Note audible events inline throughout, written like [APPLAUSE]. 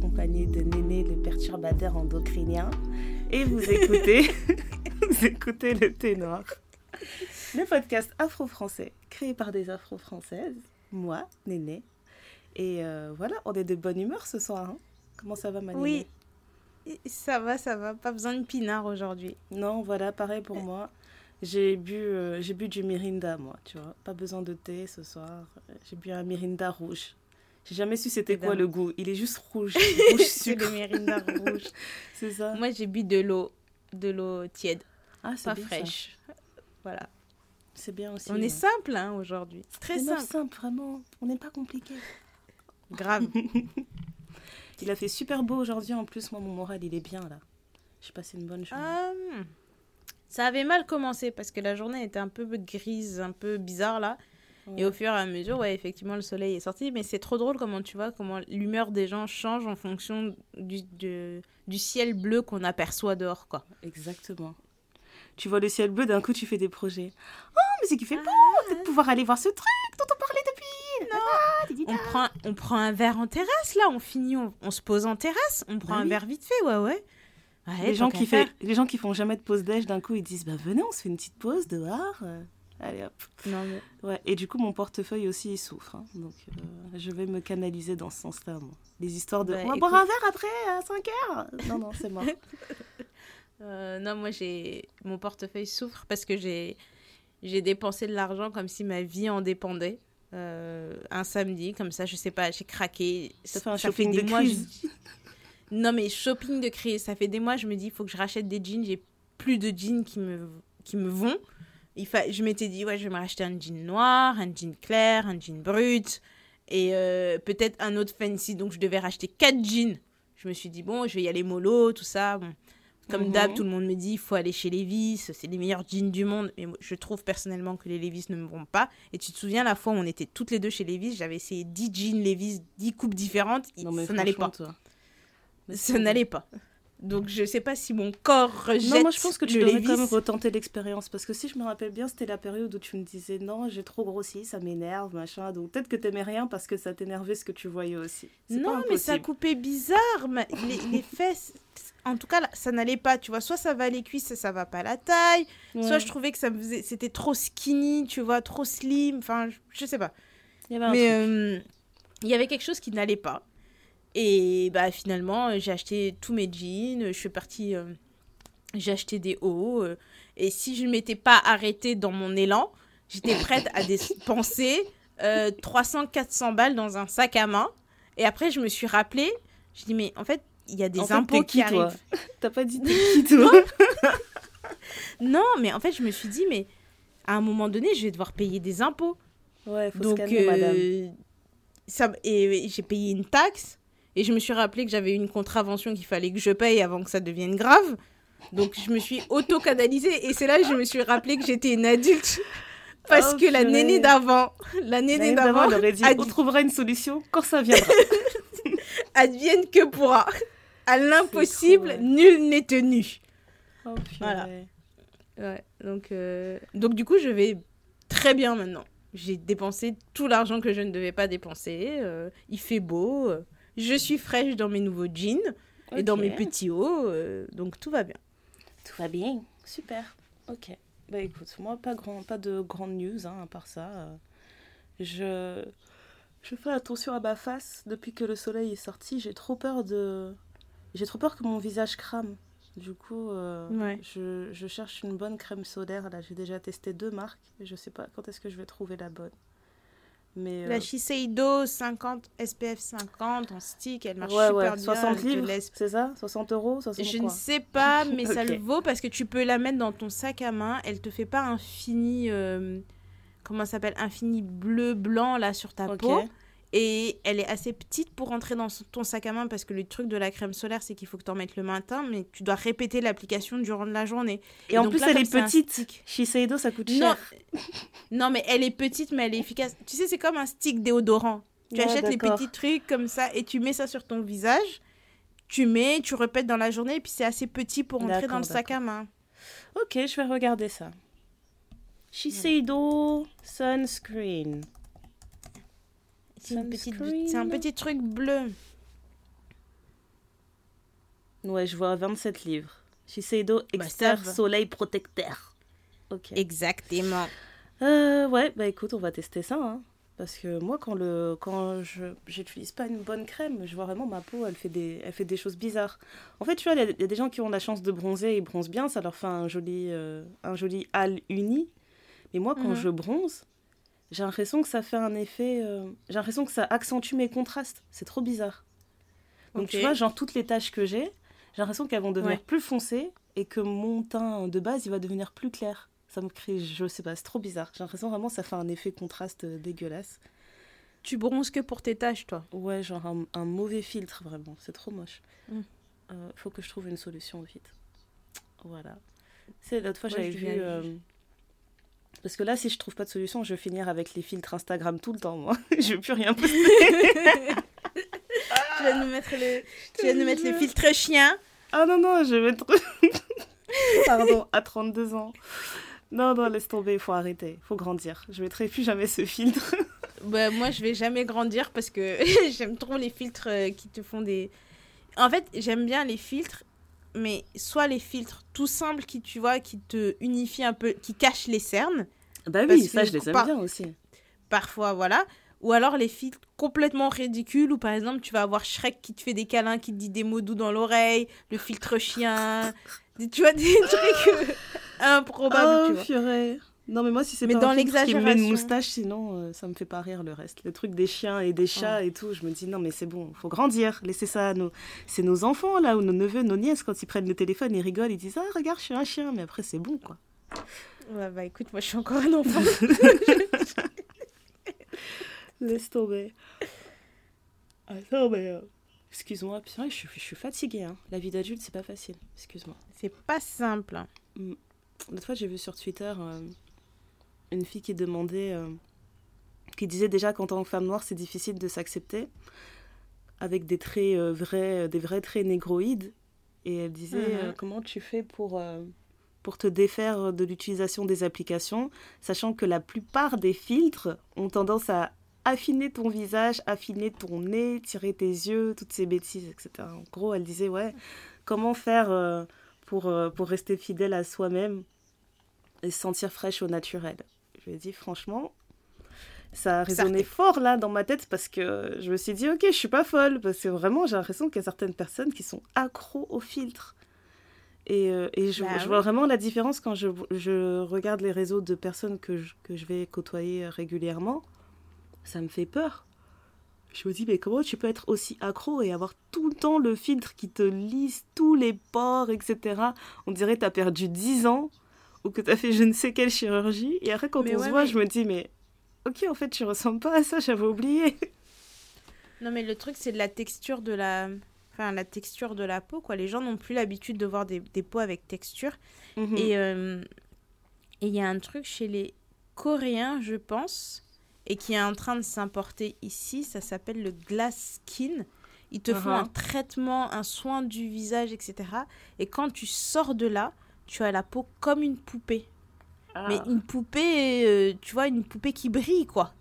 accompagnée de Néné le perturbateur endocrinien et vous écoutez, [LAUGHS] vous écoutez le thé noir, le podcast afro-français créé par des afro-françaises, moi, Néné. Et euh, voilà, on est de bonne humeur ce soir. Hein. Comment ça va, ma Oui, ça va, ça va. Pas besoin de pinard aujourd'hui. Non, voilà, pareil pour moi. J'ai bu, euh, j'ai bu du Mirinda, moi, tu vois. Pas besoin de thé ce soir. J'ai bu un Mirinda rouge. J'ai jamais su c'était quoi le goût. Il est juste rouge. [LAUGHS] rouge C'est le Mirinda rouge. [LAUGHS] C'est ça. Moi, j'ai bu de l'eau, de l'eau tiède. Ah, c'est pas fraîche. Voilà. C'est bien aussi. On est simple hein, aujourd'hui. Très simple. simple, vraiment. On n'est pas compliqué. Grave. [LAUGHS] il a fait super beau aujourd'hui. En plus, moi, mon moral, il est bien là. J'ai passé une bonne journée. Hum. ça avait mal commencé parce que la journée était un peu grise, un peu bizarre là. Et au fur et à mesure, ouais, effectivement, le soleil est sorti. Mais c'est trop drôle comment tu vois, comment l'humeur des gens change en fonction du, du, ciel bleu qu'on aperçoit dehors, quoi. Exactement. Tu vois le ciel bleu, d'un coup, tu fais des projets. Oh, mais c'est qui fait beau ah. de pouvoir aller voir ce truc dont on parlait depuis. Non. on, prend, on prend un verre en terrasse, là. On finit, on, se pose en terrasse. On prend bah un verre vite fait, ouais, ouais. les, gens qui fait, les gens qui font jamais de pause déj, d'un coup, ils disent bah, Venez, on se fait une petite pause dehors. Allez hop. Non, mais... ouais. Et du coup, mon portefeuille aussi, il souffre. Hein. Donc, euh, je vais me canaliser dans ce sens-là. Les histoires de. Bah, on va boire un verre après, à 5 heures Non, non, c'est mort. [LAUGHS] Euh, non, moi, j'ai mon portefeuille souffre parce que j'ai j'ai dépensé de l'argent comme si ma vie en dépendait. Euh, un samedi, comme ça, je sais pas, j'ai craqué. Ça fait un shopping de crise. Non, mais shopping de crise. Ça fait des mois, je me dis, il faut que je rachète des jeans. J'ai plus de jeans qui me, qui me vont il je m'étais dit, ouais, je vais me racheter un jean noir, un jean clair, un jean brut et euh, peut-être un autre fancy. Donc, je devais racheter quatre jeans. Je me suis dit, bon, je vais y aller mollo, tout ça. Bon. Comme mhm. d'hab, tout le monde me dit, il faut aller chez Levis, c'est les meilleurs jeans du monde. Mais je trouve personnellement que les Levis ne me vont pas. Et tu te souviens, la fois où on était toutes les deux chez Levis, j'avais essayé 10 jeans Levis, 10 coupes différentes. ça n'allait pas. Ça n'allait pas. Donc je sais pas si mon corps rejette. Non, moi je pense que tu devrais quand même retenter l'expérience parce que si je me rappelle bien, c'était la période où tu me disais non, j'ai trop grossi, ça m'énerve, machin. Donc peut-être que t'aimais rien parce que ça t'énervait ce que tu voyais aussi. Non, mais ça coupait bizarre. Les, fesses, en tout cas, ça n'allait pas. Tu vois, soit ça va les cuisses, ça va pas la taille. Soit je trouvais que ça faisait, c'était trop skinny, tu vois, trop slim. Enfin, je, sais pas. mais euh, il y avait quelque chose qui n'allait pas. Et bah finalement, j'ai acheté tous mes jeans, je suis partie, euh, j'ai acheté des hauts. Euh, et si je ne m'étais pas arrêtée dans mon élan, j'étais prête à dépenser 300-400 euh, balles dans un sac à main. Et après, je me suis rappelée, je dis mais en fait, il y a des impôts qui, arrivent. [LAUGHS] T'as pas dit [LAUGHS] qui toi [LAUGHS] non, mais en fait, je me suis dit mais à un moment donné, je vais devoir payer des impôts. Ouais, faut Donc, se calmer, madame. Ça, et j'ai payé une taxe et je me suis rappelé que j'avais une contravention qu'il fallait que je paye avant que ça devienne grave. Donc je me suis auto-canalisée et c'est là que je me suis rappelé que j'étais une adulte. Parce oh, que la nénée d'avant, la nénée d'avant, on trouvera une solution quand ça viendra. [LAUGHS] Advienne que pourra. À l'impossible, nul n'est tenu. Oh, voilà. Ouais, donc, euh, donc du coup, je vais très bien maintenant. J'ai dépensé tout l'argent que je ne devais pas dépenser. Euh, il fait beau. Euh, je suis fraîche dans mes nouveaux jeans et dans mes petits hauts, euh, donc tout va bien. Tout va bien, super. Ok. Bah écoute, moi pas grand, pas de grandes news hein, à part ça. je je fais attention à ma face depuis que le soleil est sorti. J'ai trop peur de, j'ai trop peur que mon visage crame. Du coup, euh, je, je, cherche une bonne crème solaire. Là, j'ai déjà testé deux marques. Et je sais pas quand est-ce que je vais trouver la bonne. Mais, la euh, Shiseido 50 SPF 50 en stick, elle marche super bien. 60 livres, c'est ça? 60 euros Je ne sais pas, [LAUGHS] mais ça le vaut parce que tu peux la mettre dans ton sac à main. Elle te fait pas un fini, euh, comment ça s'appelle, un fini bleu blanc là sur ta peau. Et elle est assez petite pour rentrer dans ton sac à main parce que le truc de la crème solaire, c'est qu'il faut que tu en mettes le matin, mais tu dois répéter l'application durant la journée. Et, en plus, elle est petite. Shiseido, ça coûte cher. [LAUGHS] Non, mais elle est petite, mais elle est efficace. Tu sais, c'est comme un stick déodorant. Tu achètes les petits trucs comme ça et tu mets ça sur ton visage. Tu mets, tu répètes dans la journée et puis c'est assez petit pour rentrer dans le sac à main. Ok, je vais regarder ça. Shiseido Sunscreen. C'est un petit truc bleu. Ouais, je vois 27 livres. Shiseido Bah, Exter. Soleil Protecteur. Ok. Exactement. Euh, ouais, bah écoute, on va tester ça. hein. Parce que moi, quand, le, quand je j'utilise pas une bonne crème, je vois vraiment ma peau, elle fait des, elle fait des choses bizarres. En fait, tu vois, il y, a- il y a des gens qui ont la chance de bronzer et bronzent bien, ça leur fait un joli, euh, un joli hâle uni. Mais moi, quand Mhm. je bronze, j'ai l'impression que ça fait un effet. euh, j'ai l'impression que ça accentue mes contrastes. C'est trop bizarre. Donc, tu vois, genre, toutes les taches que j'ai, j'ai l'impression qu'elles vont devenir Ouais. plus foncées et que mon teint de base, il va devenir plus clair. Ça me crée, je sais pas, c'est trop bizarre. J'ai l'impression vraiment que ça fait un effet contraste euh, dégueulasse. Tu bronzes que pour tes taches, toi? Ouais, genre un, un mauvais filtre, vraiment. C'est trop moche. Mm. Euh, faut que je trouve une solution vite. Voilà. C'est l'autre fois, Ouais, j'avais vu. Parce que là, si je trouve pas de solution, je vais finir avec les filtres Instagram tout le temps, moi. [LAUGHS] je vais plus rien poster. [LAUGHS] Tu vas nous mettre le, tu vas nous mettre le filtre chien. Ah non, non, je vais mettre. [LAUGHS] Pardon, à 32 ans. Non, non, laisse tomber, il faut arrêter. Il faut grandir. Je mettrai plus jamais ce filtre. Bah, moi, je vais jamais grandir parce que j'aime trop les filtres euh, qui te font des. En fait, j'aime bien les filtres, mais soit les filtres tout simples qui, tu vois, qui te unifient un peu, qui cachent les cernes, Bah oui, ça, je les aime par- bien aussi. parfois, voilà. Ou alors les filtres complètement ridicules où par exemple tu vas avoir Shrek qui te fait des câlins, qui te dit des mots doux dans l'oreille, le filtre chien, tu vois, des [LAUGHS] trucs euh, improbables, tu oh, vois. purée. Non, mais moi, si c'est Mais pas dans un filtre qui me met une l'exagération. moustache, sinon, euh, ça me fait pas rire le reste. Les trucs des chiens et des chats et tout, je me dis, non, mais c'est bon, faut grandir. Laissez ça à nos... C'est nos enfants, là, ou nos neveux, nos nièces, quand ils prennent le téléphone, ils rigolent, ils disent, ah, regarde, je suis un chien. Mais après, c'est bon, quoi. Ouais, bah écoute, moi je suis encore un enfant. [LAUGHS] Laisse tomber. Attends, mais... euh, Excuse-moi, putain, je suis, je suis fatiguée. Hein. La vie d'adulte, c'est pas facile. Excuse-moi. C'est pas simple. hein. L'autre fois, j'ai vu sur Twitter euh, une fille qui demandait, euh, qui disait déjà qu'en tant que femme noire, c'est difficile de s'accepter avec des traits euh, vrais, des vrais traits négroïdes. Et elle disait Mhm. euh, comment tu fais pour euh, pour te défaire de l'utilisation des applications, sachant que la plupart des filtres ont tendance à affiner ton visage, affiner ton nez, tirer tes yeux, toutes ces bêtises, etc. En gros, elle disait ouais, comment faire euh, pour, euh, pour rester fidèle à soi-même et se sentir fraîche au naturel. Je lui ai dit franchement, ça a résonné fort là dans ma tête parce que je me suis dit ok, je suis pas folle parce que vraiment j'ai l'impression qu'il y a certaines personnes qui sont accros aux filtres. Et, euh, et je, Bah je oui. vois vraiment la différence quand je, je regarde les réseaux de personnes que je, que je vais côtoyer régulièrement. Ça me fait peur. Je me dis, mais comment tu peux être aussi accro et avoir tout le temps le filtre qui te lisse tous les pores, etc. On dirait que tu as perdu 10 ans ou que tu as fait je ne sais quelle chirurgie. Et après, quand Mais on ouais, se voit, mais- je me dis, mais ok, en fait, tu ressembles pas à ça, j'avais oublié. Non, mais le truc, c'est de la texture de la. Enfin, la texture de la peau, quoi. Les gens n'ont plus l'habitude de voir des, des peaux avec texture. Et euh, et il y a un truc chez les Coréens, je pense, et qui est en train de s'importer ici, ça s'appelle le glass skin. Ils te font Uh-huh. un traitement, un soin du visage, etc. Et quand tu sors de là, tu as la peau comme une poupée. Ah. Mais une poupée, euh, tu vois, une poupée qui brille, quoi.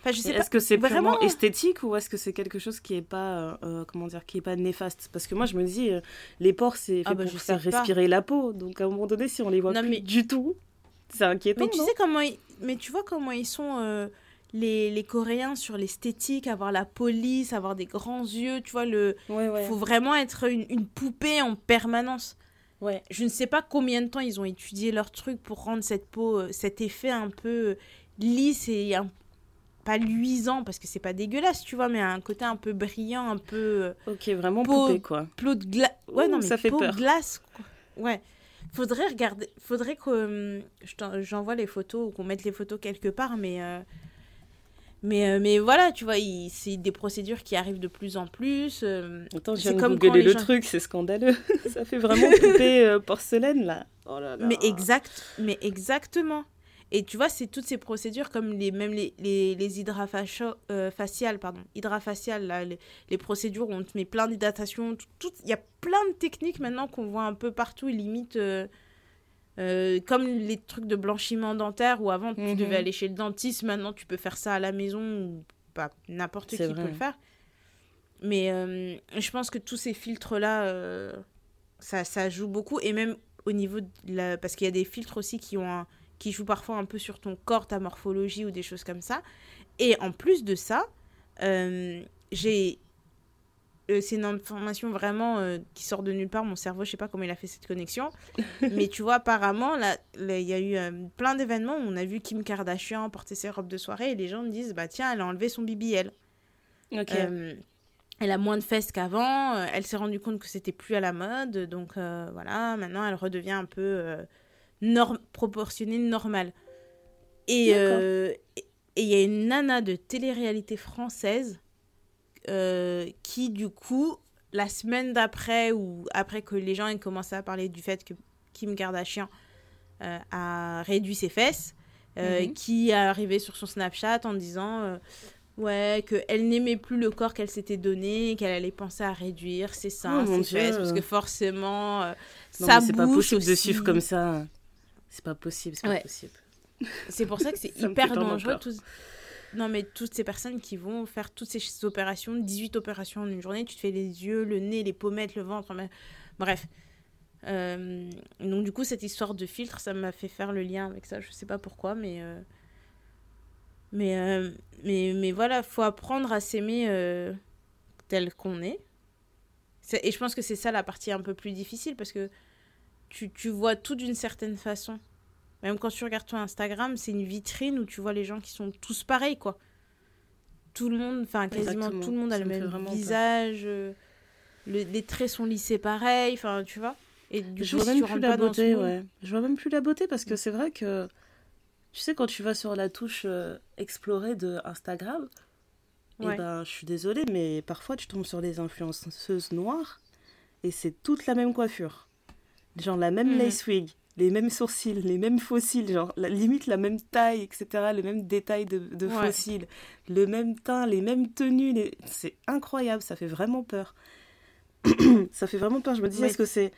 Enfin, je sais pas. Est-ce que c'est vraiment- vraiment esthétique ou est-ce que c'est quelque chose qui est pas euh, euh, comment dire qui est pas néfaste? Parce que moi je me dis euh, les pores c'est fait Ah bah, pour je faire sais pas. respirer la peau, donc à un moment donné si on les voit Non, plus mais- du tout, c'est inquiétant. Mais tu non? sais comment ils... mais tu vois comment ils sont les, les Coréens sur l'esthétique, avoir la police, avoir des grands yeux, tu vois le Ouais ouais. faut vraiment être une, une poupée en permanence. Ouais. Je ne sais pas combien de temps ils ont étudié leur truc pour rendre cette peau euh, cet effet un peu euh, lisse et un- pas luisant parce que c'est pas dégueulasse, tu vois, mais un côté un peu brillant, un peu euh, Ok vraiment Peau- poupée quoi. peau de glace. Ouais, non, mais ça fait peau peur. glace. quoi. Ouais. Faudrait regarder. Faudrait que j'envoie les photos ou qu'on mette les photos quelque part, mais. euh, Mais, euh, mais voilà, tu vois, c'est des procédures qui arrivent de plus en plus. euh, Attends, je viens de comme googler le gens- truc, c'est scandaleux. [LAUGHS] ça fait vraiment poupée euh, porcelaine là. Oh là là. Mais exact, mais exactement. Et tu vois, c'est toutes ces procédures comme les même les les, les hydrafaciaux- euh, faciales, pardon, hydrafaciales là, les, les procédures où on te met plein d'hydratation, il y a plein de techniques maintenant qu'on voit un peu partout et limite euh, comme les trucs de blanchiment dentaire où avant tu Mhm. devais aller chez le dentiste, maintenant tu peux faire ça à la maison ou pas n'importe qui peut le faire. Mais euh, je pense que tous ces filtres-là, euh, ça, ça joue beaucoup. Et même au niveau de la... Parce qu'il y a des filtres aussi qui, ont un- qui jouent parfois un peu sur ton corps, ta morphologie ou des choses comme ça. Et en plus de ça, j'ai... euh, c'est une information vraiment euh, qui sort de nulle part. Mon cerveau, je sais pas comment il a fait cette connexion. [LAUGHS] Mais tu vois, apparemment, là, il y a eu euh, plein d'événements où on a vu Kim Kardashian porter ses robes de soirée et les gens me disent, bah tiens, elle a enlevé son BBL. Ok. Elle a moins de fesses qu'avant. elle s'est rendue compte que c'était plus à la mode. Donc voilà, maintenant elle redevient un peu norm proportionnée, normale. Et D'accord. et et il y a une nana de télé-réalité française qui, du coup, la semaine d'après, ou après que les gens aient commencé à parler du fait que Kim Kardashian euh, a réduit ses fesses, euh, Mhm. qui est arrivé sur son Snapchat en disant euh, ouais qu'elle n'aimait plus le corps qu'elle s'était donné, qu'elle allait penser à réduire ses seins, Oh, ses fesses, parce que forcément euh, Non, ça c'est pas possible de aussi. suivre comme ça. C'est pas possible, c'est pas Ouais. possible. C'est pour ça que c'est [LAUGHS] hyper dangereux. Non, mais toutes ces personnes qui vont faire toutes ces opérations, 18 opérations en une journée, tu te fais les yeux, le nez, les pommettes, le ventre. Bref. Euh, donc, du coup, cette histoire de filtre, ça m'a fait faire le lien avec ça. Je sais pas pourquoi, mais. euh, Mais, euh, mais, mais voilà, faut apprendre à s'aimer euh, tel qu'on est. C'est- Et je pense que c'est ça la partie un peu plus difficile parce que tu, tu vois tout d'une certaine façon. Même quand tu regardes ton Instagram, c'est une vitrine où tu vois les gens qui sont tous pareils, quoi. Tout le monde, enfin quasiment Exactement. tout le monde a Ça le même visage, euh, le- les traits sont lissés pareil, enfin tu vois. Et du je coup, vois si même plus la beauté, ouais. Je vois même plus la beauté parce que c'est vrai que, tu sais, quand tu vas sur la touche euh, explorer de Instagram, Ouais. et ben, je suis désolée, mais parfois tu tombes sur des influenceuses noires et c'est toute la même coiffure. Genre la même Mhm. lace wig, les mêmes sourcils, les mêmes fossiles, genre la, limite la même taille, etc., le même détail de, de Ouais. fossiles, le même teint, les mêmes tenues. les- C'est incroyable, ça fait vraiment peur. [CLEARS THROAT] ça fait vraiment peur. Je me dis, est-ce que c'est.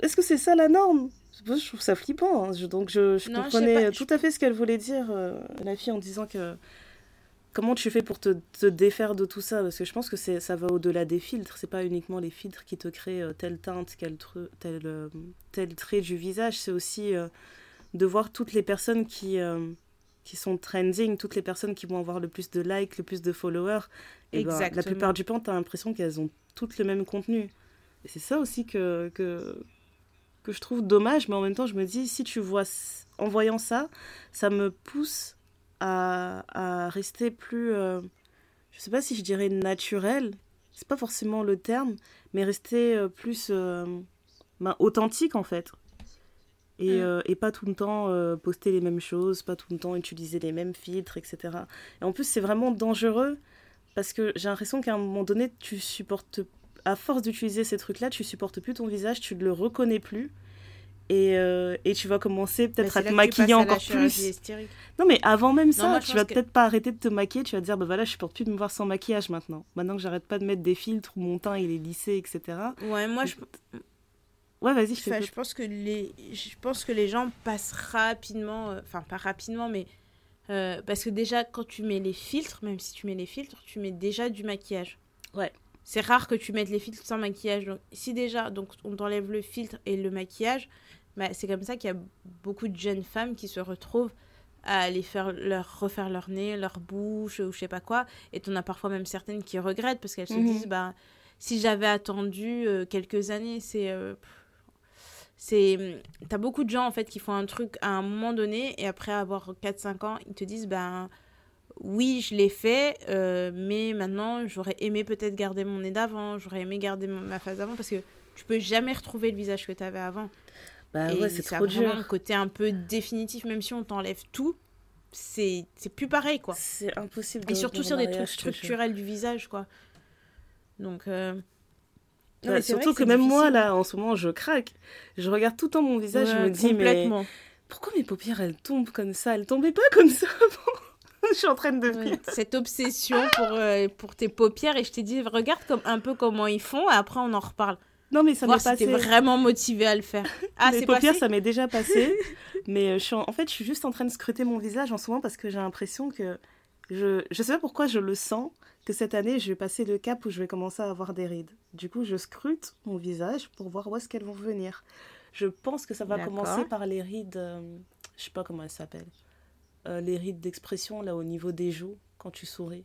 Est-ce que c'est ça la norme? Je trouve ça flippant. hein. Je- donc je, Non, comprenais je- tout à fait ce qu'elle voulait dire, euh, la fille, en disant que. Comment tu fais pour te, te défaire de tout ça? Parce que je pense que ça va au-delà des filtres. C'est pas uniquement les filtres qui te créent euh, telle teinte, tru- tel, euh, tel trait du visage. C'est aussi euh, de voir toutes les personnes qui, euh, qui sont trending, toutes les personnes qui vont avoir le plus de likes, le plus de followers. Et ben, la plupart du temps, tu as l'impression qu'elles ont toutes le même contenu. Et c'est ça aussi que, que, que je trouve dommage. Mais en même temps, je me dis, si tu vois, en voyant ça, ça me pousse à, à rester plus, euh, je sais pas si je dirais naturel, c'est pas forcément le terme, mais rester euh, plus euh, ben, authentique en fait. Et, Mm. euh, et pas tout le temps euh, poster les mêmes choses, pas tout le temps utiliser les mêmes filtres, etc. Et en plus, c'est vraiment dangereux parce que j'ai l'impression qu'à un moment donné, tu supportes, à force d'utiliser ces trucs-là, tu supportes plus ton visage, tu ne le reconnais plus. Et, euh, et tu vas commencer peut-être à te maquiller encore plus. Non, mais avant même ça, moi, tu vas que- peut-être pas arrêter de te maquiller, tu vas te dire, bah voilà, je supporte plus de me voir sans maquillage maintenant. Maintenant que j'arrête pas de mettre des filtres où mon teint il est lissé, etc. Ouais, moi je, Ouais, vas-y, je Enfin, je pense que les je pense que les gens passent rapidement euh, enfin pas rapidement mais euh, parce que déjà quand tu mets les filtres même si tu mets les filtres tu mets déjà du maquillage Ouais. C'est rare que tu mettes les filtres sans maquillage donc si déjà donc on t'enlève le filtre et le maquillage bah, c'est comme ça qu'il y a beaucoup de jeunes femmes qui se retrouvent à aller faire leur refaire leur nez leur bouche ou je sais pas quoi et t'en as parfois même certaines qui regrettent parce qu'elles se Mhm. disent bah si j'avais attendu euh, quelques années c'est euh, c'est t'as beaucoup de gens en fait qui font un truc à un moment donné et après avoir 4-5 ans ils te disent ben oui je l'ai fait euh, mais maintenant j'aurais aimé peut-être garder mon nez d'avant j'aurais aimé garder mon- ma face d'avant parce que tu peux jamais retrouver le visage que tu avais avant. Bah et ouais, c'est trop dur. un côté un peu définitif même si on t'enlève tout c'est c'est plus pareil quoi. C'est impossible de et surtout sur des trucs je structurels du visage quoi. Donc euh, non, Ouais, surtout que, même moi, là, en ce moment, je craque. Je regarde tout le temps mon visage, je Ouais, me dis, mais pourquoi mes paupières, elles tombent comme ça? Elles tombaient pas comme ça [LAUGHS] avant? [LAUGHS] je suis en train de cette obsession pour, euh, pour tes paupières et je t'ai dit regarde comme, un peu comment ils font et après on en reparle. Non, mais ça m'est si passé. t'es vraiment motivé à le faire. [LAUGHS] Ah, c'est paupières, passé ça m'est déjà passé. [LAUGHS] mais euh, je suis en... en fait, je suis juste en train de scruter mon visage en ce moment parce que j'ai l'impression que Je, je sais pas pourquoi je le sens que cette année, je vais passer le cap où je vais commencer à avoir des rides. Du coup, je scrute mon visage pour voir où est-ce qu'elles vont venir. Je pense que ça va commencer par les rides, euh, je sais pas comment elles s'appellent, Euh, les rides d'expression là au niveau des joues quand tu souris.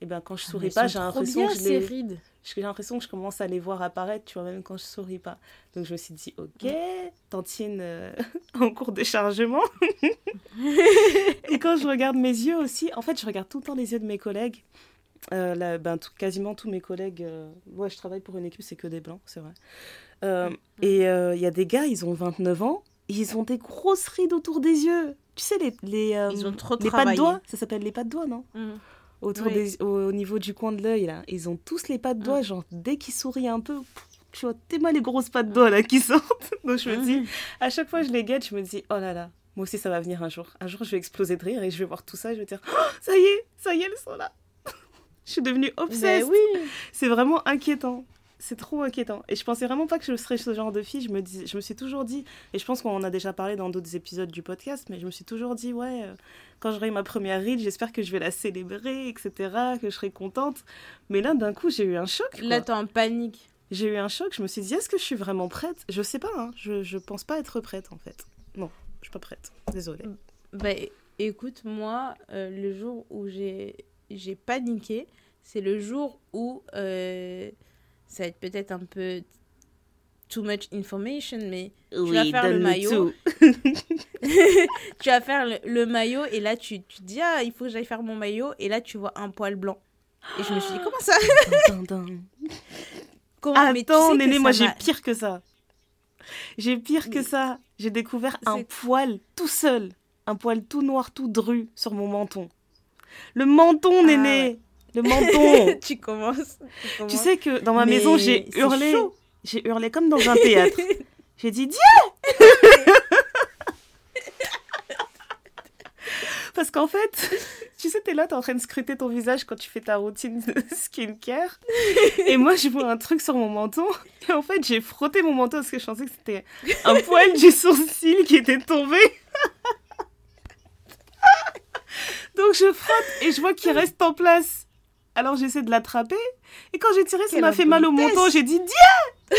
Et ben quand je souris Elles pas, j'ai l'impression que je ces les, rides. j'ai l'impression que je commence à les voir apparaître, tu vois, même quand je souris pas. Donc je me suis dit, ok, Tantine euh, [LAUGHS] en cours de chargement. et quand je regarde mes yeux aussi, en fait, je regarde tout le temps les yeux de mes collègues. Euh, là, ben, tout- quasiment tous mes collègues, euh, ouais, je travaille pour une équipe, c'est que des blancs, c'est vrai. Euh, et il y a des gars, ils ont 29 ans, ils ont des grosses rides autour des yeux. Tu sais, les, les, euh, Ils ont trop les travaillé. doigts, ça s'appelle les pas de doigts, non Mm. autour Oui. des, au, au niveau du coin de l'œil là. Ils ont tous les pas de doigts, genre dès qu'ils sourient un peu, pff, tu vois tellement les grosses pas de doigts là qui sortent. Donc je me dis, à chaque fois je les guette, je me dis, oh là là, moi aussi ça va venir un jour. Un jour je vais exploser de rire et je vais voir tout ça et je vais dire, oh, ça y est, ça y est, elles sont là. [LAUGHS] je suis devenue Ben obsesse. oui. C'est vraiment inquiétant. C'est trop inquiétant. Et je pensais vraiment pas que je serais ce genre de fille. Je me, dis, je me suis toujours dit, et je pense qu'on en a déjà parlé dans d'autres épisodes du podcast, mais je me suis toujours dit, ouais, euh, quand j'aurai ma première ride, j'espère que je vais la célébrer, etc., que je serai contente. Mais là, d'un coup, j'ai eu un choc. quoi. Là, t'es en panique. J'ai eu un choc. Je me suis dit, est-ce que je suis vraiment prête? Je sais pas. hein. Je, je pense pas être prête, en fait. Non, je suis pas prête. Désolée. Bah, écoute, moi, euh, le jour où j'ai j'ai paniqué, c'est le jour où euh, ça va être peut-être un peu too much information, mais vas faire le maillot. [LAUGHS] tu vas faire le, le maillot et là tu, tu te dis ah il faut que j'aille faire mon maillot et là tu vois un poil blanc. Et je me suis dit comment ça? Comment? Mais tu Attends, sais Néné, ça moi j'ai pire que ça. J'ai pire que ça. J'ai découvert un poil tout seul. Un poil tout noir, tout dru sur mon menton. Le menton, Ah Néné Le menton [LAUGHS] tu commences. Tu commences. sais que dans ma Mais maison, j'ai hurlé. J'ai hurlé comme dans un théâtre. [LAUGHS] J'ai dit Dieu [LAUGHS] Parce qu'en fait, tu sais, t'es là, t'es en train de scruter ton visage quand tu fais ta routine de skincare. Et moi, je vois un truc sur mon menton. Et en fait, j'ai frotté mon menton parce que je pensais que c'était un poil du sourcil qui était tombé. Donc je frotte et je vois qu'il reste en place. Alors j'essaie de l'attraper. Et quand j'ai tiré, ça m'a fait mal au menton. J'ai dit Dieu [LAUGHS]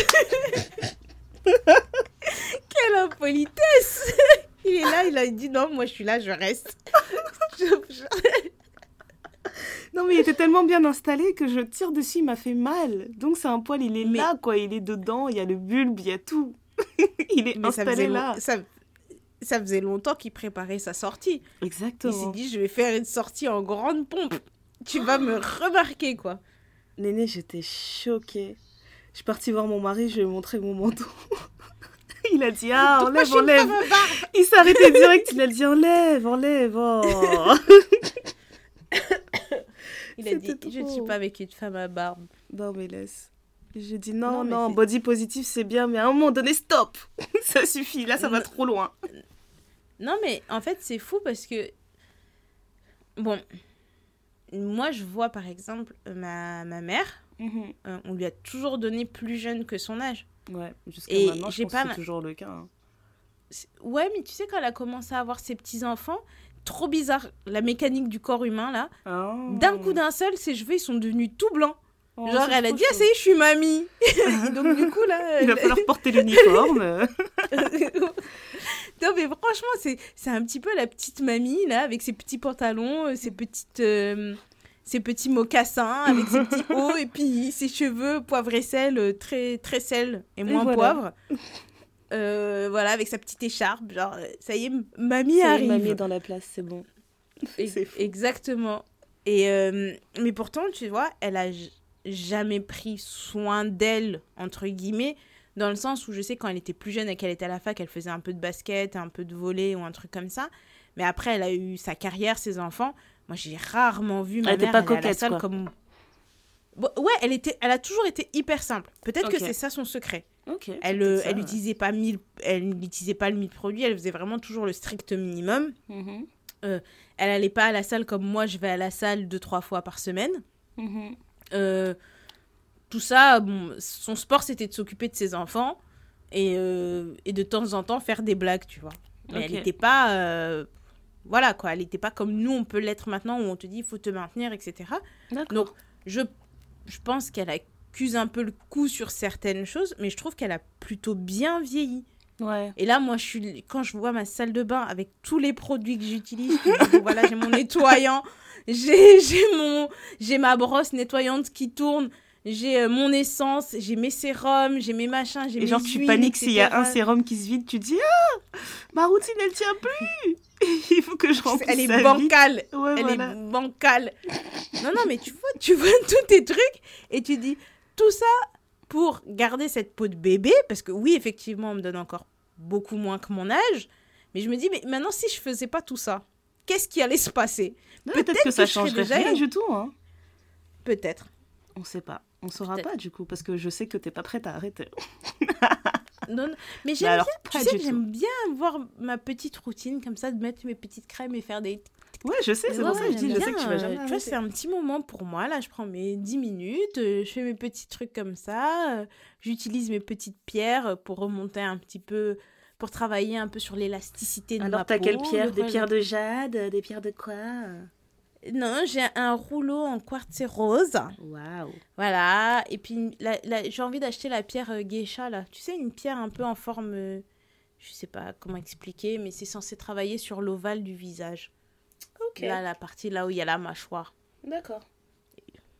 Quelle impolitesse [LAUGHS] Il est là, il a dit non, moi je suis là, je reste. [LAUGHS] Non, mais il était tellement bien installé que je tire dessus, il m'a fait mal. Donc c'est un poil, il est Mais- là, quoi. Il est dedans, il y a le bulbe, il y a tout. il est Mais ça installé faisait, là. ça, ça faisait longtemps qu'il préparait sa sortie. Il s'est Exactement. dit, je vais faire une sortie en grande pompe. Tu vas me remarquer, quoi. Néné, j'étais choquée. Je suis partie voir mon mari, je lui ai montré mon manteau. [LAUGHS] il a dit Ah, enlève, enlève. Il s'est arrêté direct, il a dit Enlève, enlève. oh. [COUGHS] Il a dit, je ne suis pas avec une femme à barbe. Non, mais laisse. J'ai dit non, Non, body positif c'est bien, mais à un moment donné, stop [LAUGHS] Ça suffit, là ça va Non. trop loin. Non, mais en fait, c'est fou parce que. Bon. Moi, je vois par exemple ma, ma mère, euh, on lui a toujours donné plus jeune que son âge. Ouais, jusqu'à maintenant, je pense pas que c'est toujours le cas. hein. Ouais, mais tu sais, quand elle a commencé à avoir ses petits-enfants, trop bizarre, la mécanique du corps humain, là. Ah. D'un coup d'un seul, ses cheveux, ils sont devenus tout blancs. Oh, Genre, elle a dit, ah, ça y est, je suis mamie. [LAUGHS] Donc, du coup, là. [LAUGHS] Il va falloir [LAUGHS] porter l'uniforme. Non, mais franchement, c'est c'est un petit peu la petite mamie, là, avec ses petits pantalons, euh, ses, petites, euh, ses petits mocassins, avec ses petits [LAUGHS] hauts, et puis ses cheveux poivre et sel, euh, très, très sel et moins voilà. poivre. [LAUGHS] Euh, voilà, avec sa petite écharpe. Genre, ça y est, mamie Ça y est, arrive. mamie est dans la place, c'est bon. [LAUGHS] C'est. Exactement. Et euh, mais pourtant, tu vois, elle a jamais pris soin d'elle entre guillemets, dans le sens où je sais quand elle était plus jeune et qu'elle était à la fac, elle faisait un peu de basket, un peu de volley ou un truc comme ça. Mais après, elle a eu sa carrière, ses enfants. Moi, j'ai rarement vu ma Elle mère pas aller à la coquette, salle quoi. comme. Bon, ouais, elle était, elle a toujours été hyper simple. Peut-être que c'est ça son secret. Ok. c'est Elle, euh, elle ouais. n'utilisait pas mille, elle n'utilisait pas le mille produits. Elle faisait vraiment toujours le strict minimum. Mhm. Elle allait pas à la salle comme moi, je vais à la salle deux, trois fois par semaine. Mhm. Euh, tout ça, bon, son sport, c'était de s'occuper de ses enfants et, euh, et de temps en temps faire des blagues, tu vois. Mais elle n'était pas... euh, voilà quoi, elle n'était pas comme nous, on peut l'être maintenant, où on te dit il faut te maintenir, etc. Donc, je, je pense qu'elle accuse un peu le coup sur certaines choses, mais je trouve qu'elle a plutôt bien vieilli. Ouais. Et là, moi, je suis, quand je vois ma salle de bain avec tous les produits que j'utilise, voilà, j'ai mon [LAUGHS] nettoyant, j'ai j'ai mon, j'ai ma brosse nettoyante qui tourne, j'ai euh, mon essence, j'ai mes sérums, j'ai mes machins, j'ai mes genre, tu huiles, paniques s'il y a un sérum qui se vide, tu te dis Ah Ma routine, elle tient plus [LAUGHS] Il faut que je remplisse Elle est ça bancale. Ouais, Elle voilà. est bancale. Non, non, mais tu vois, tu [LAUGHS] vois tous tes trucs et tu dis tout ça pour garder cette peau de bébé, parce que oui, effectivement, on me donne encore beaucoup moins que mon âge, mais je me dis, mais maintenant, si je faisais pas tout ça, qu'est-ce qui allait se passer? Peut-être peut-être que ça que serais changerait déjà rien du tout. Hein. Peut-être. On sait pas. On saura pas du coup, parce que je sais que t'es pas prête à arrêter. Non, non, mais j'aime bien, tu sais, j'aime bien avoir ma petite routine comme ça, de mettre mes petites crèmes et faire des Ouais, je sais, c'est pour ça que je dis, je sais que tu vas euh, jamais Tu vois, c'est un petit moment pour moi. Là, je prends mes 10 minutes, euh, je fais mes petits trucs comme ça. euh, J'utilise mes petites pierres pour remonter un petit peu, pour travailler un peu sur l'élasticité de ma Alors, t'as peau. quelle pierre? le Des pierres de jade Des pierres de quoi Non, j'ai un rouleau en quartz rose. Waouh Voilà. Et puis, j'ai envie d'acheter la pierre euh, geisha, là. Tu sais, une pierre un peu en forme... euh, je sais pas comment expliquer, mais c'est censé travailler sur l'ovale du visage. Ok, Là, la partie là où il y a la mâchoire. d'accord.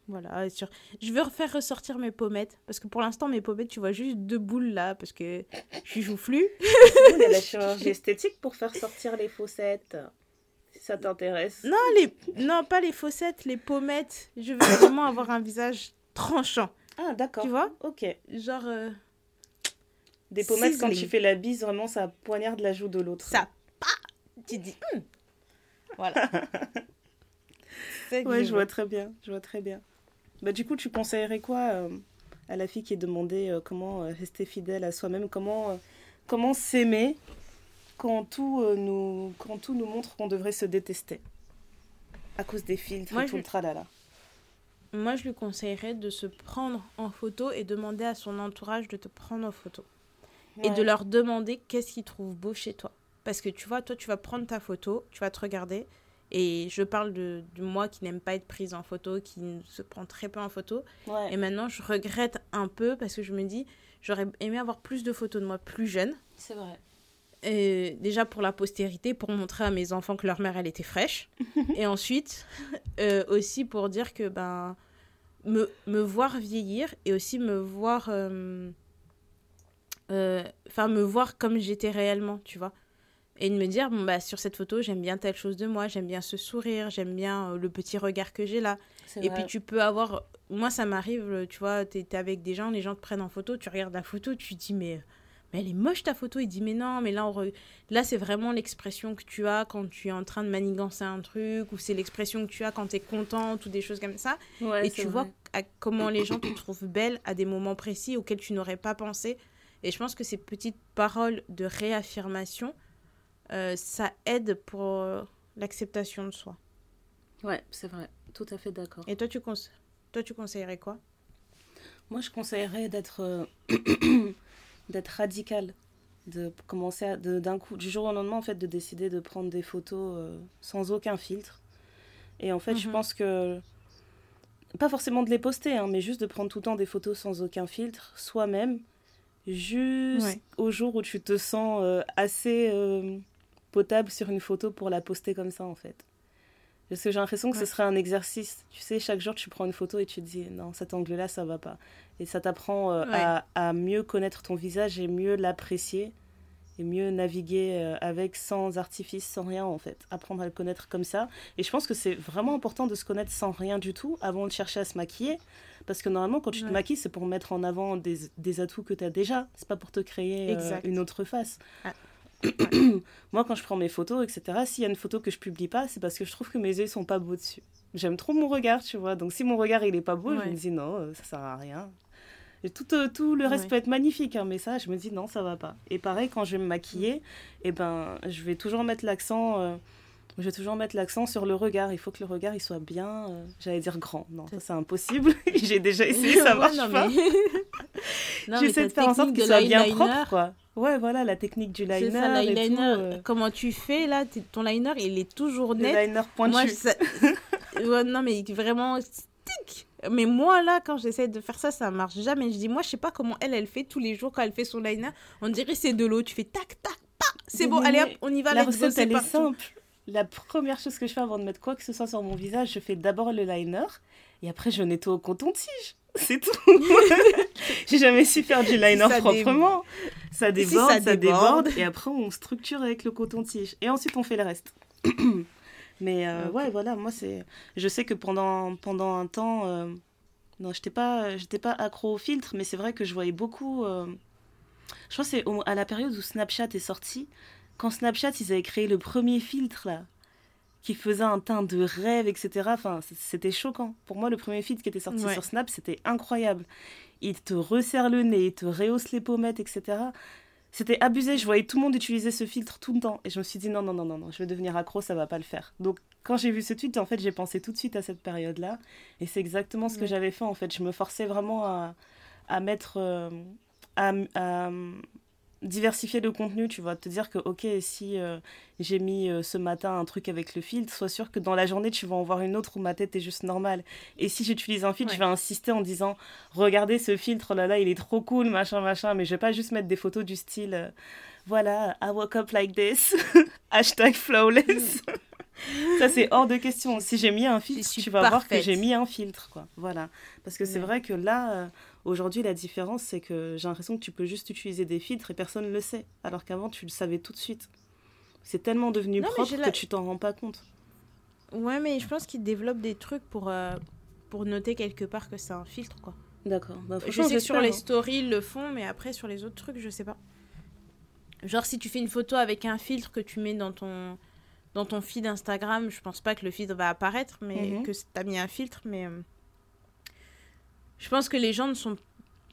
Voilà, sur... je veux refaire ressortir mes pommettes. Parce que pour l'instant, mes pommettes, tu vois juste deux boules là, parce que je joufflue. Il y a la [LAUGHS] chirurgie esthétique pour faire sortir les fossettes. Ça t'intéresse? Non, les... non, pas les fossettes, les pommettes. Je veux vraiment avoir un visage tranchant. Ah, d'accord. Tu vois? Ok. Genre, euh, Des pommettes, quand tu fais la bise, vraiment, ça poignarde la joue de l'autre. ça, pa Tu dis, Hum. voilà. [LAUGHS] Ouais, je vois très bien. Je vois très bien. Bah, du coup, tu conseillerais quoi euh, à la fille qui est demandée euh, comment rester fidèle à soi-même? Comment, comment s'aimer? Quand, tout, euh, nous, quand tout nous montre qu'on devrait se détester À cause des filtres Moi, et tout je- le tralala. Moi, je lui conseillerais de se prendre en photo et demander à son entourage de te prendre en photo. et de leur demander qu'est-ce qu'ils trouvent beau chez toi. Parce que tu vois, toi, tu vas prendre ta photo, tu vas te regarder. Et je parle de, de moi qui n'aime pas être prise en photo, qui ne se prend très peu en photo. Ouais. Et maintenant, je regrette un peu parce que je me dis, j'aurais aimé avoir plus de photos de moi plus jeune. C'est vrai. Et déjà pour la postérité, pour montrer à mes enfants que leur mère, elle était fraîche. [LAUGHS] et ensuite, euh, aussi pour dire que ben, me, me voir vieillir et aussi me voir... euh, euh, Enfin, me voir comme j'étais réellement, tu vois. Et de me dire, bon, bah, sur cette photo, j'aime bien telle chose de moi, j'aime bien ce sourire, j'aime bien euh, le petit regard que j'ai là. Et puis tu peux avoir. Moi, ça m'arrive, euh, tu vois, t'es t'es avec des gens, les gens te prennent en photo, tu regardes la photo, tu te dis, mais, mais elle est moche ta photo. Il dit, mais non, mais là, on re- là c'est vraiment l'expression que tu as quand tu es en train de manigancer un truc, ou c'est l'expression que tu as quand tu es contente, ou des choses comme ça. Ouais, et tu vrai. vois à comment les gens te trouvent belle à des moments précis auxquels tu n'aurais pas pensé. Et je pense que ces petites paroles de réaffirmation, euh, ça aide pour euh, l'acceptation de soi. Ouais, c'est vrai. Tout à fait d'accord. Et toi, tu, conse- toi, tu conseillerais quoi? Moi, je conseillerais d'être euh, d'être radical, de commencer d'un coup, du jour au lendemain, en fait, de décider de prendre des photos euh, sans aucun filtre. Et en fait, je Mhm. pense que pas forcément de les poster, hein, mais juste de prendre tout le temps des photos sans aucun filtre, soi-même, juste Ouais. au jour où tu te sens euh, assez euh, potable sur une photo pour la poster comme ça, en fait. Parce que j'ai l'impression que Ouais. ce serait un exercice. Tu sais, chaque jour, tu prends une photo et tu te dis, non, cet angle-là, ça va pas. Et ça t'apprend euh, Ouais. à, à mieux connaître ton visage et mieux l'apprécier et mieux naviguer euh, avec sans artifice, sans rien en fait. Apprendre à le connaître comme ça. Et je pense que c'est vraiment important de se connaître sans rien du tout avant de chercher à se maquiller. Parce que normalement, quand tu te maquilles, c'est pour mettre en avant des, des atouts que tu as déjà. C'est pas pour te créer euh, une autre face. Ah. [COUGHS] Moi, quand je prends mes photos, etc., s'il y a une photo que je publie pas, c'est parce que je trouve que mes yeux sont pas beaux dessus. J'aime trop mon regard, tu vois. Donc si mon regard il est pas beau, je me dis non, euh, ça sert à rien. Et tout, euh, tout le reste Ouais. peut être magnifique, hein, mais ça, je me dis non, ça va pas. Et pareil, quand je vais me maquiller, eh ben, je vais toujours mettre l'accent euh, Je vais toujours mettre l'accent sur le regard. Il faut que le regard il soit bien, euh, j'allais dire grand. Non, ça c'est impossible. [LAUGHS] J'ai déjà essayé, [LAUGHS] ça marche non, pas. Mais... [LAUGHS] J'essaie de faire en sorte qu'il soit bien propre, quoi. Ouais, voilà, la technique du liner. Ça, et tout, euh, Comment tu fais là? Ton liner, il est toujours le net. liner pointu. Moi, ça- Ouais, non, mais vraiment, stick. Mais moi, là, quand j'essaie de faire ça, ça marche jamais. Je dis, moi, je sais pas comment elle, elle fait tous les jours quand elle fait son liner. On dirait c'est de l'eau. Tu fais tac, tac, pa. C'est bon, allez hop, on y va. La recette, elle est simple. La première chose que je fais avant de mettre quoi que ce soit sur mon visage, je fais d'abord le liner et après je nettoie au coton-tige. [LAUGHS] C'est tout. [LAUGHS] J'ai jamais su faire du liner ça dé- proprement. Ça Si déborde, ça ça, déborde. déborde et après on structure avec le coton-tige et ensuite on fait le reste. [COUGHS] Mais euh, ouais, voilà, moi c'est. Je sais que pendant, pendant un temps. euh, Non, j'étais pas, j'étais pas accro au filtre, mais c'est vrai que je voyais beaucoup. euh, Je crois que c'est à la période où Snapchat est sorti. Quand Snapchat, ils avaient créé le premier filtre, là, qui faisait un teint de rêve, etc. Enfin, c'était choquant. Pour moi, le premier filtre qui était sorti Ouais. sur Snap, c'était incroyable. Il te resserre le nez, il te rehausse les pommettes, etc. C'était abusé. Je voyais tout le monde utiliser ce filtre tout le temps. Et je me suis dit, non, non, non, non, non, je vais devenir accro, ça va pas le faire. Donc, quand j'ai vu ce tweet, en fait, j'ai pensé tout de suite à cette période-là. Et c'est exactement ce que Ouais. j'avais fait, en fait. Je me forçais vraiment à, à mettre. euh, à, à diversifier le contenu, tu vois. Te dire que, ok, si euh, j'ai mis euh, ce matin un truc avec le filtre, sois sûr que dans la journée, tu vas en voir une autre où ma tête est juste normale. Et si j'utilise un filtre, Ouais. je vais insister en disant Regardez ce filtre, oh là là, il est trop cool, machin, machin. Mais je vais pas juste mettre des photos du style euh, Voilà, I woke up like this. [LAUGHS] Hashtag flawless. [LAUGHS] Ça, c'est hors de question. Si j'ai mis un filtre, tu vas voir que j'ai mis un filtre, quoi. Voilà. Parce que c'est Ouais. vrai que là, aujourd'hui, la différence, c'est que j'ai l'impression que tu peux juste utiliser des filtres et personne ne le sait. Alors qu'avant, tu le savais tout de suite. C'est tellement devenu Non, propre que tu t'en rends pas compte. Ouais, mais je pense qu'ils développent des trucs pour, euh, pour noter quelque part que c'est un filtre, quoi. D'accord. Bah, Je sais que sur les hein. stories, ils le font, mais après, sur les autres trucs, je sais pas. Genre, si tu fais une photo avec un filtre que tu mets dans ton, dans ton feed Instagram, je pense pas que le filtre va apparaître, mais Mhm. que t'as mis un filtre, mais... euh, Je pense que les gens ne sont,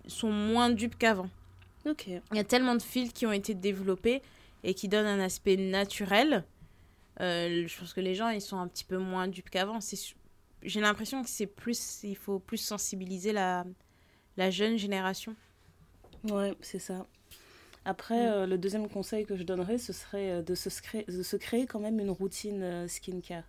sont moins dupes qu'avant. Ok. Il y a tellement de filtres qui ont été développés et qui donnent un aspect naturel. Euh, je pense que les gens, ils sont un petit peu moins dupes qu'avant. J'ai l'impression que c'est plus... Il faut plus sensibiliser la, la jeune génération. Ouais, c'est ça. Après, Mm. euh, le deuxième conseil que je donnerais, ce serait euh, de se, de se créer quand même une routine euh, skincare.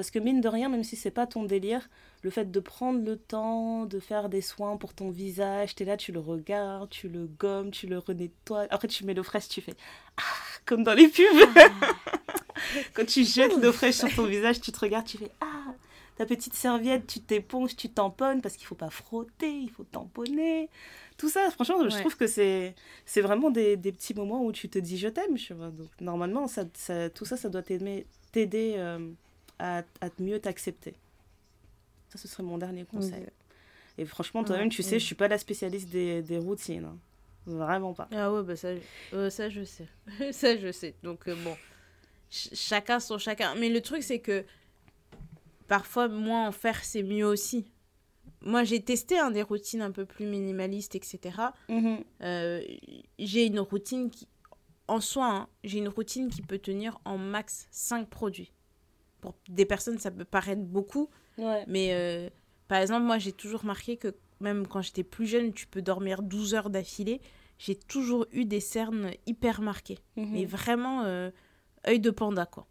Parce que mine de rien, même si c'est pas ton délire, le fait de prendre le temps de faire des soins pour ton visage, t'es là, tu le regardes, tu le gommes, tu le renettoies. Après, tu mets l'eau fraîche, tu fais ah, comme dans les pubs. [LAUGHS] Quand tu jettes l'eau fraîche sur ton visage, tu te regardes, tu fais ah. Ta petite serviette, tu t'éponges, tu tamponnes parce qu'il faut pas frotter, il faut tamponner. Tout ça, franchement, je trouve que c'est c'est vraiment des, des petits moments où tu te dis je t'aime. Donc, normalement, ça, ça- tout ça, ça doit t'aider euh, à, à mieux t'accepter. Ça, ce serait mon dernier conseil. Et franchement, toi-même, Ouais, tu sais, ouais. je suis pas la spécialiste des, des routines. hein. Vraiment pas. Ah ouais, bah ça, euh, ça je sais. [LAUGHS] ça je sais. Donc euh, bon, Ch- chacun son chacun. Mais le truc c'est que parfois moins en faire c'est mieux aussi. Moi j'ai testé hein, des routines un peu plus minimalistes, etc. Mhm. Euh, j'ai une routine qui, en soi, hein, j'ai une routine qui peut tenir en max 5 produits. Pour des personnes ça peut paraître beaucoup, Ouais. mais euh, par exemple, moi, j'ai toujours remarqué que même quand j'étais plus jeune, tu peux dormir 12 heures d'affilée. J'ai toujours eu des cernes hyper marquées. Mhm. Mais vraiment, euh, œil de panda, quoi.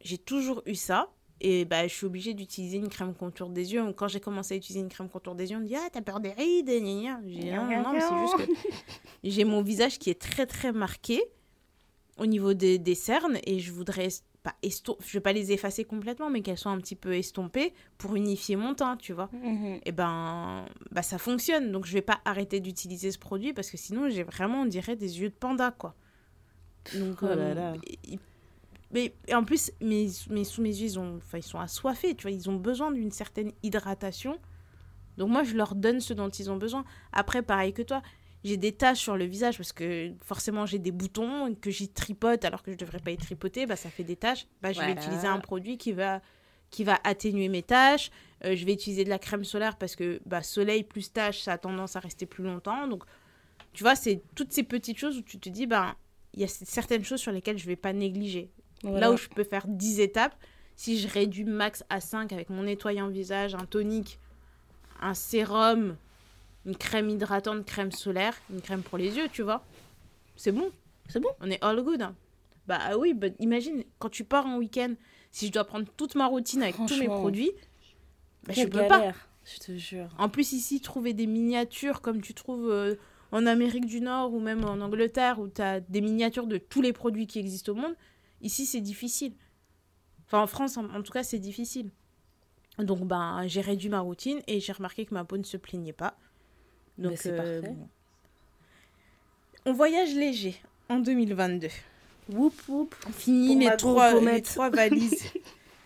J'ai toujours eu ça. Et bah, je suis obligée d'utiliser une crème contour des yeux. Quand j'ai commencé à utiliser une crème contour des yeux, on me dit Ah, t'as peur des rides. J'ai dit, Non, non, non, mais c'est juste que [LAUGHS] j'ai mon visage qui est très, très marqué au niveau des, des cernes. Et je voudrais pas estom- je vais pas les effacer complètement, mais qu'elles soient un petit peu estompées pour unifier mon teint, tu vois. Mhm. Et ben, bah ça fonctionne. Donc je vais pas arrêter d'utiliser ce produit parce que sinon j'ai vraiment, on dirait, des yeux de panda, quoi. Donc, Oh là euh, là. et- mais et en plus, mes, mes, sous mes yeux, ils, ont, ils sont assoiffés, tu vois. Ils ont besoin d'une certaine hydratation. Donc moi, je leur donne ce dont ils ont besoin. Après, pareil que toi, j'ai des taches sur le visage parce que forcément j'ai des boutons et que j'y tripote alors que je devrais pas y tripoter, bah ça fait des taches. Bah je vais utiliser un produit qui va qui va atténuer mes taches. Euh, je vais utiliser de la crème solaire parce que bah soleil plus taches, ça a tendance à rester plus longtemps. Donc tu vois, c'est toutes ces petites choses où tu te dis ben il y a certaines choses sur lesquelles je vais pas négliger. Voilà. Là où je peux faire 10 étapes, si je réduis max à 5 avec mon nettoyant visage, un tonique, un sérum, une crème hydratante, crème solaire, une crème pour les yeux, tu vois. C'est bon. C'est bon. On est all good. hein. Bah oui, bah, imagine, quand tu pars en week-end, si je dois prendre toute ma routine avec tous mes produits, bah, je peux pas. Je te jure. En plus, ici, trouver des miniatures comme tu trouves euh, en Amérique du Nord ou même en Angleterre, où tu as des miniatures de tous les produits qui existent au monde, ici, c'est difficile. Enfin, en France, en, en tout cas, c'est difficile. Donc, ben, j'ai réduit ma routine et j'ai remarqué que ma peau ne se plaignait pas. Donc, c'est euh, parfait. On voyage léger en 2022. Whoop whoop. Fini Pour les trois, les trois valises.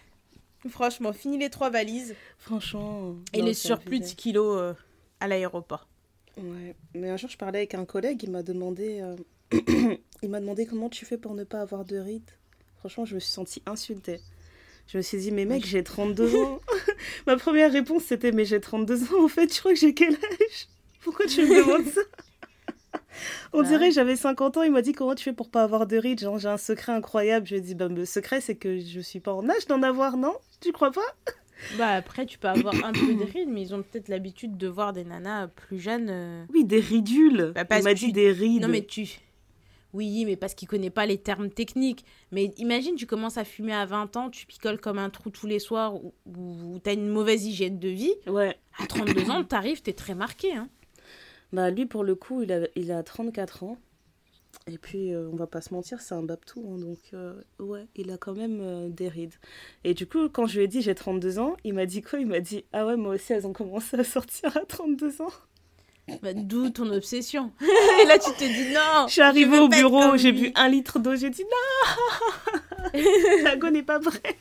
[LAUGHS] Franchement, fini les trois valises Franchement. et non, les surplus de kilos euh, à l'aéroport. Ouais. Mais un jour, je parlais avec un collègue, il m'a demandé, euh, [CLEARS THROAT] il m'a demandé comment tu fais pour ne pas avoir de rides. Franchement, je me suis sentie insultée. Je me suis dit, mais mec, j'ai 32 ans. [LAUGHS] Ma première réponse, c'était, mais j'ai 32 ans. En fait, je crois que j'ai quel âge? Pourquoi tu me demandes ça [LAUGHS] On Bah dirait j'avais 50 ans. Il m'a dit, comment tu fais pour pas avoir de rides? Genre, j'ai un secret incroyable. Je lui ai dit, bah, le secret, c'est que je suis pas en âge d'en avoir, non? Tu crois pas? [LAUGHS] Bah après, tu peux avoir un peu de rides, mais ils ont peut-être l'habitude de voir des nanas plus jeunes. euh. Oui, des ridules. Bah, il m'a dit tu- des rides. Non mais tu... Oui, mais parce qu'il connaît pas les termes techniques. Mais imagine, tu commences à fumer à 20 ans, tu picoles comme un trou tous les soirs, ou, ou t'as une mauvaise hygiène de vie. Ouais. À 32 ans, t'arrives, t'es très marqué. Hein. Bah lui pour le coup il a, il a 34 ans et puis euh, on va pas se mentir c'est un babtou hein, donc euh, ouais il a quand même euh, des rides et du coup quand je lui ai dit j'ai 32 ans il m'a dit quoi? Il m'a dit ah ouais moi aussi elles ont commencé à sortir à 32 ans Bah, D'où ton obsession. [LAUGHS] Et là, tu te dis non. je suis arrivée au pas bureau j'ai bu un litre d'eau j'ai dit non [LAUGHS] la go n'est pas prête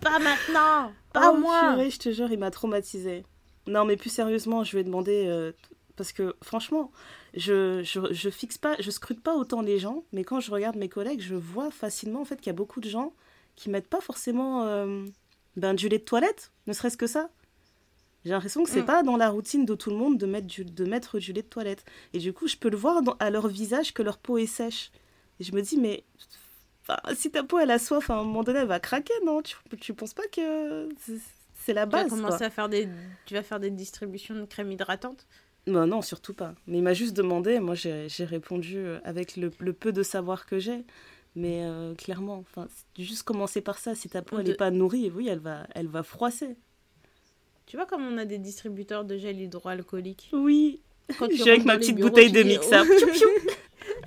Pas maintenant. Pas oh, moi. purée, je te jure il m'a traumatisée non mais plus sérieusement je lui ai demandé euh, parce que franchement je, je, je fixe pas, je scrute pas autant les gens, mais quand je regarde mes collègues, je vois facilement en fait qu'il y a beaucoup de gens qui mettent pas forcément euh, ben, du lait de toilette, ne serait-ce que ça. J'ai l'impression que c'est Mm. pas dans la routine de tout le monde de mettre du, de mettre du lait de toilette. Et du coup, je peux le voir dans- à leur visage que leur peau est sèche. Et je me dis, mais si ta peau elle a soif, à un moment donné, elle va craquer, non? Tu, tu penses pas que c'est- la Tu vas base quoi. commencer à faire des... Tu vas faire des distributions de crème hydratante? Non, non, surtout pas. Mais il m'a juste demandé, moi j'ai j'ai répondu euh, avec le, le peu de savoir que j'ai. Mais euh, clairement, enfin, juste commencer par ça. Si ta peau De- n'est pas nourrie, oui, elle va, elle va froisser. Tu vois comme on a des distributeurs de gel hydroalcoolique? Oui. Quand tu J'ai avec ma petite bouteille de mixeur. oh,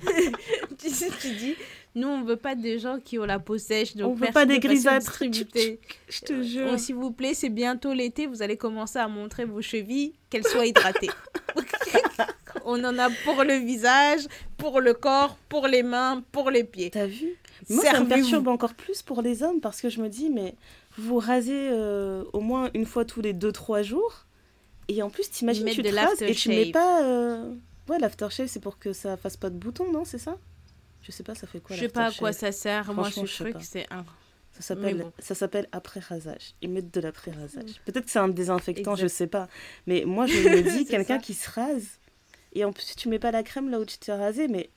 [LAUGHS] [LAUGHS] tu, tu dis, nous on veut pas des gens qui ont la peau sèche, donc On veut pas des grisâtres. [LAUGHS] Je te Euh, jure. S'il vous plaît, c'est bientôt l'été, vous allez commencer à montrer vos chevilles, qu'elles soient hydratées. [LAUGHS] on en a pour le visage, pour le corps, pour les mains, pour les pieds. T'as vu? Moi, ça me perturbe encore plus pour les hommes parce que je me dis, mais vous rasez euh, au moins une fois tous les 2-3 jours. Et en plus, t'imagines, tu te rases et tu mets pas. euh, Ouais, l'aftershave, c'est pour que ça fasse pas de boutons, non? C'est ça? Je sais pas, ça fait quoi Je sais pas à quoi ça sert, moi je sais pas. c'est un... Ça s'appelle Mais bon. ça s'appelle après rasage. Ils mettent de l'après rasage. Peut-être que c'est un désinfectant, je Exact. sais pas. Mais moi je me [LAUGHS] dis quelqu'un qui se rase et en plus tu mets pas la crème là où tu t'es rasé mais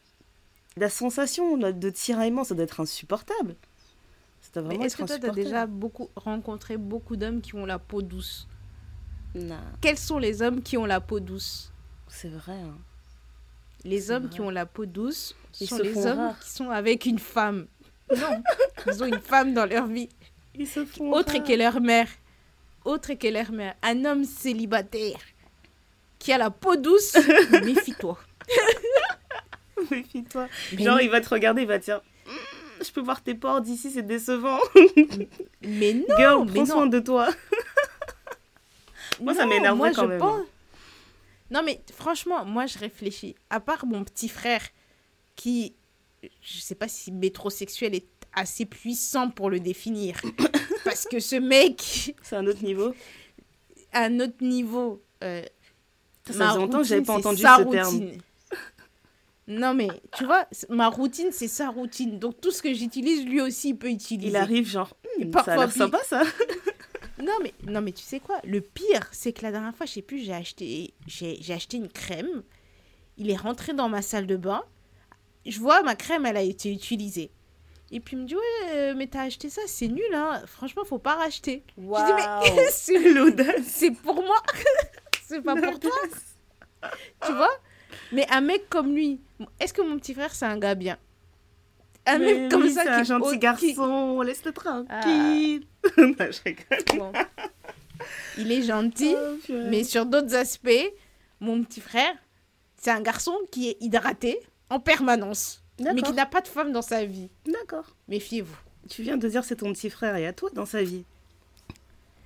la sensation là, de tiraillement ça doit être insupportable. Ça doit Mais vraiment est-ce que toi, tu as déjà beaucoup, rencontré beaucoup d'hommes qui ont la peau douce? Non, Quels sont les hommes qui ont la peau douce? C'est vrai. hein. Les hommes vrai. qui ont la peau douce Ils sont se les hommes rares. qui sont avec une femme. Non, ils ont une femme dans leur vie. Ils se font Autre rares. que leur mère. Autre que leur mère. Un homme célibataire qui a la peau douce, [LAUGHS] méfie-toi. [LAUGHS] Méfie-toi. Mais, Genre il va te regarder, il va te dire Hmm, je peux voir tes pores d'ici, c'est décevant. [LAUGHS] mais non, Girl, mais prends non. soin de toi. Moi, ça Non, moi, quand je même. pense- Non, mais franchement, moi, je réfléchis. À part mon petit frère, qui, je sais pas si métrosexuel est assez puissant pour le définir. [COUGHS] parce que ce mec, C'est un autre niveau. un autre niveau, euh, Ça faisait longtemps que j'avais pas entendu ce terme. routine. Non, mais tu vois, ma routine, c'est sa routine. Donc, tout ce que j'utilise, lui aussi, il peut utiliser. Il arrive genre, Et Hmm, ça parfois, a l'air sympa ça. [LAUGHS] Non mais, non, mais tu sais quoi? Le pire, c'est que la dernière fois, je sais plus, j'ai acheté, j'ai acheté une crème. Il est rentré dans ma salle de bain. Je vois, ma crème, elle a été utilisée. Et puis il me dit, ouais, euh, mais t'as acheté ça, c'est nul, hein. Franchement, faut pas racheter. Wow. Je dis, mais [LAUGHS] c'est l'audace. c'est pour moi. [LAUGHS] c'est pas pour toi, tu vois? Mais un mec comme lui, est-ce que mon petit frère, c'est un gars bien? Un Mais mec comme ça c'est qui un gentil qui- garçon, laisse-le tranquille. [LAUGHS] Non, je rigole. Bon. Il est gentil, Oh, mais sur d'autres aspects, mon petit frère, c'est un garçon qui est hydraté en permanence, mais qui n'a pas de femme dans sa vie. D'accord. Méfiez-vous. Tu viens de dire c'est ton petit frère et à toi dans sa vie.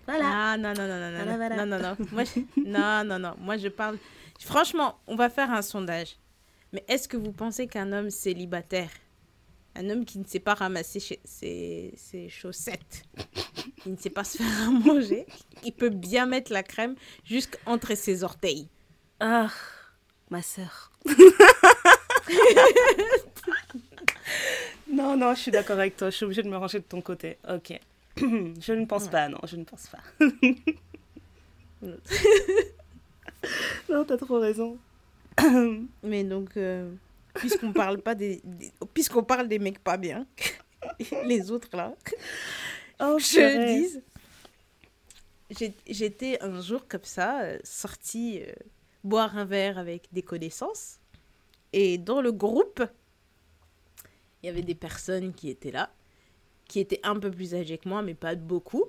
Voilà. Ah non, non, non, non, non, Voilà, non, voilà. non, non, non. Moi, je- [LAUGHS] non, non, non. Moi, je parle. Franchement, on va faire un sondage. Mais est-ce que vous pensez qu'un homme célibataire, un homme qui ne sait pas ramasser chez- ses, ses chaussettes, qui ne sait pas se faire à manger, il peut bien mettre la crème jusqu'entre ses orteils? Ah, ma sœur. [LAUGHS] [LAUGHS] non, non, je suis d'accord avec toi. Je suis obligée de me ranger de ton côté. Ok. [CLEARS THROAT] je ne pense Ouais. pas, non, je ne pense pas. [LAUGHS] non, t'as trop raison. [CLEARS THROAT] Mais donc, euh, puisqu'on parle pas des, des- puisqu'on parle des mecs pas bien, [LAUGHS] les autres là, Oh, je j'ai- J'étais un jour comme ça, euh, sortie euh, boire un verre avec des connaissances. Et dans le groupe, il y avait des personnes qui étaient là, qui étaient un peu plus âgées que moi, mais pas beaucoup.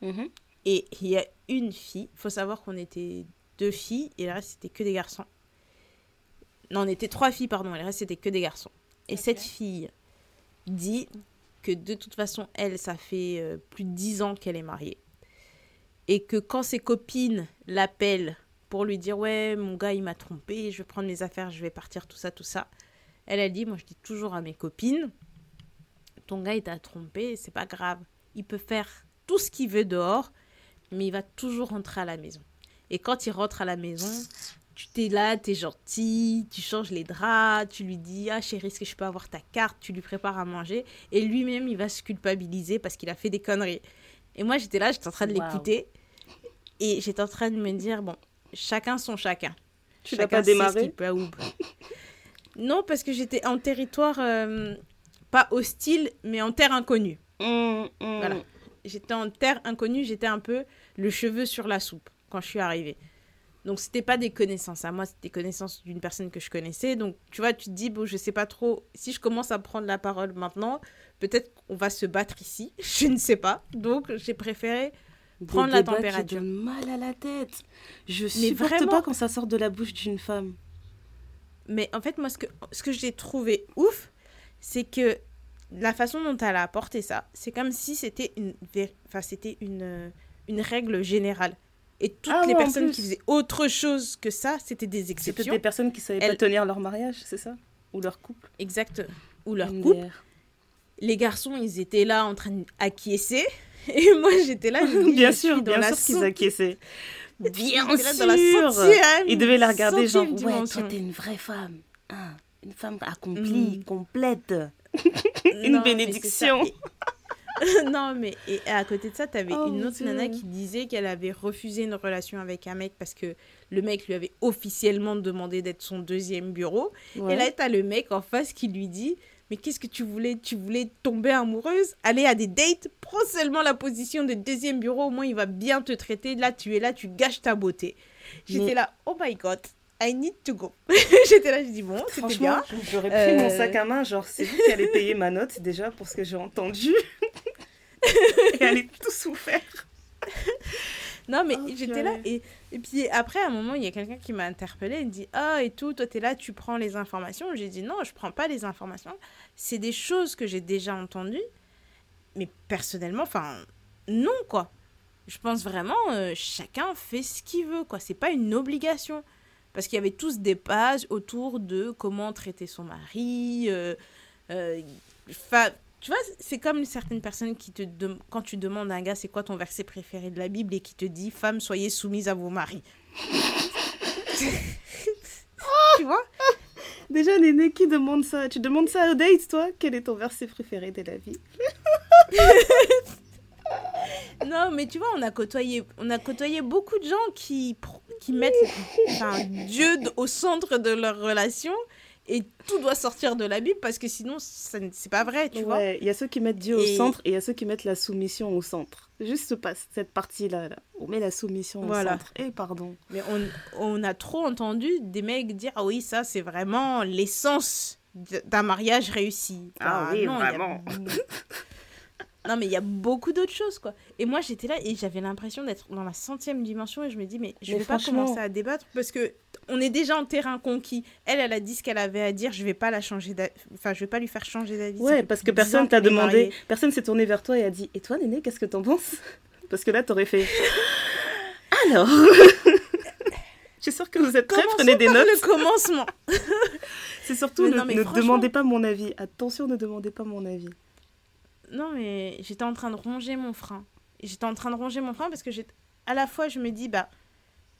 Mhm. Et il y a une fille, faut savoir qu'on était deux filles et le reste c'était que des garçons. Non, on était trois filles, pardon, et le reste c'était que des garçons. Et cette fille dit que de toute façon, elle, ça fait euh, plus de dix ans qu'elle est mariée. Et que quand ses copines l'appellent pour lui dire Ouais, mon gars il m'a trompé, je vais prendre mes affaires, je vais partir, tout ça, tout ça. Elle, elle dit Moi je dis toujours à mes copines Ton gars il t'a trompé, c'est pas grave. Il peut faire tout ce qu'il veut dehors, mais il va toujours rentrer à la maison. Et quand il rentre à la maison, tu t'es là, t'es gentil, tu changes les draps, tu lui dis ah chérie est-ce que je peux avoir ta carte, tu lui prépares à manger et lui-même il va se culpabiliser parce qu'il a fait des conneries. Et moi j'étais là, j'étais en train de Wow. l'écouter et j'étais en train de me dire bon chacun son chacun. Tu l'as Chacun pas démarré peut. [LAUGHS] Non parce que j'étais en territoire euh, pas hostile mais en terre inconnue. Mm, mm. Voilà. J'étais en terre inconnue, j'étais un peu le cheveu sur la soupe quand je suis arrivée. Donc c'était pas des connaissances à moi, c'était des connaissances d'une personne que je connaissais. Donc tu vois, tu te dis bon, je sais pas trop si je commence à prendre la parole maintenant, peut-être qu'on va se battre ici, [LAUGHS] je ne sais pas. Donc j'ai préféré Prendre la qui température. donnent mal à la tête. Je Mais supporte vraiment. pas quand ça sort de la bouche d'une femme. Mais en fait, moi, ce que, ce que j'ai trouvé ouf, c'est que la façon dont elle a apporté ça, c'est comme si c'était une, enfin, c'était une, une règle générale. Et toutes Ah les ouais, personnes qui faisaient autre chose que ça, c'était des C'est peut-être exceptions. des personnes qui savaient pas tenir leur mariage, c'est ça? Ou leur couple Exact. Ou leur couple. Les garçons, ils étaient là en train d'acquiescer. Et [LAUGHS] moi, j'étais là, je dis, Bien je sûr, suis dans bien la sûr qu'ils acquiescaient. Bien là dans la sûr Ils devaient la regarder genre, ouais, dimension. toi t'es une vraie femme. Hein, une femme accomplie, Mm. complète. [LAUGHS] Une bénédiction. [LAUGHS] non, mais et à côté de ça, t'avais Oh, une autre nana qui disait qu'elle avait refusé une relation avec un mec parce que le mec lui avait officiellement demandé d'être son deuxième bureau. Ouais. Et là, t'as le mec en face qui lui dit Mais qu'est-ce que tu voulais? Tu voulais tomber amoureuse? Aller à des dates? Prends seulement la position de deuxième bureau, au moins il va bien te traiter. Là, tu es là, tu gâches ta beauté. J'étais Mais- là Oh my god, I need to go. [LAUGHS] J'étais là, je dis Bon, c'était bien. j'aurais pris mon Euh, sac à main, genre c'est vous qui allez payer ma note déjà pour ce que j'ai entendu. [LAUGHS] Et allez tout souffert. Non, mais Oh, j'étais là. Et, et puis après, à un moment, il y a quelqu'un qui m'a interpellée. Il dit Ah, et tout, toi, t'es là, tu prends les informations. J'ai dit Non, je prends pas les informations. C'est des choses que j'ai déjà entendues. Mais personnellement, enfin, non, quoi. Je pense vraiment, euh, chacun fait ce qu'il veut, quoi. C'est pas une obligation. Parce qu'il y avait tous des pages autour de comment traiter son mari. euh, euh, tu vois, c'est comme certaines personnes qui te dem- quand tu demandes à un gars c'est quoi ton verset préféré de la Bible et qui te dit femmes soyez soumises à vos maris. [LAUGHS] tu vois? Déjà, Néné, qui demande ça? Tu demandes ça au date, toi? Quel est ton verset préféré de la vie [LAUGHS] Non, mais tu vois, on a côtoyé on a côtoyé beaucoup de gens qui qui mettent enfin, Dieu au centre de leur relation et tout doit sortir de la Bible parce que sinon, c'est pas vrai, tu vois. Il y a ceux qui mettent Dieu au centre et il y a ceux qui mettent la soumission au centre. Juste cette partie-là, là. on met la soumission Voilà. au centre. Et pardon. Mais on, on a trop entendu des mecs dire Ah oui, ça, c'est vraiment l'essence d'un mariage réussi. Ah oui, non, a- vraiment. [LAUGHS] non, mais il y a beaucoup d'autres choses, quoi. Et moi, j'étais là et j'avais l'impression d'être dans la centième dimension et je me dis Mais je Mais vais pas commencer à débattre parce que on est déjà en terrain conquis. Elle, elle a dit ce qu'elle avait à dire. Je vais pas la changer. Enfin, je vais pas lui faire changer d'avis. Ouais, parce que 10 ans personne t'a demandé, personne s'est tourné vers toi et a dit Et toi, Néné, qu'est-ce que t'en penses? Parce que là, t'aurais fait Alors Je suis sûre que vous êtes prêts, prenez des par notes. le commencement. [LAUGHS] C'est surtout Mais ne, non, mais ne franchement- demandez pas mon avis. Attention, ne demandez pas mon avis. Non, mais j'étais en train de ronger mon frein. J'étais en train de ronger mon frein parce que j'ai... à la fois, je me dis, bah,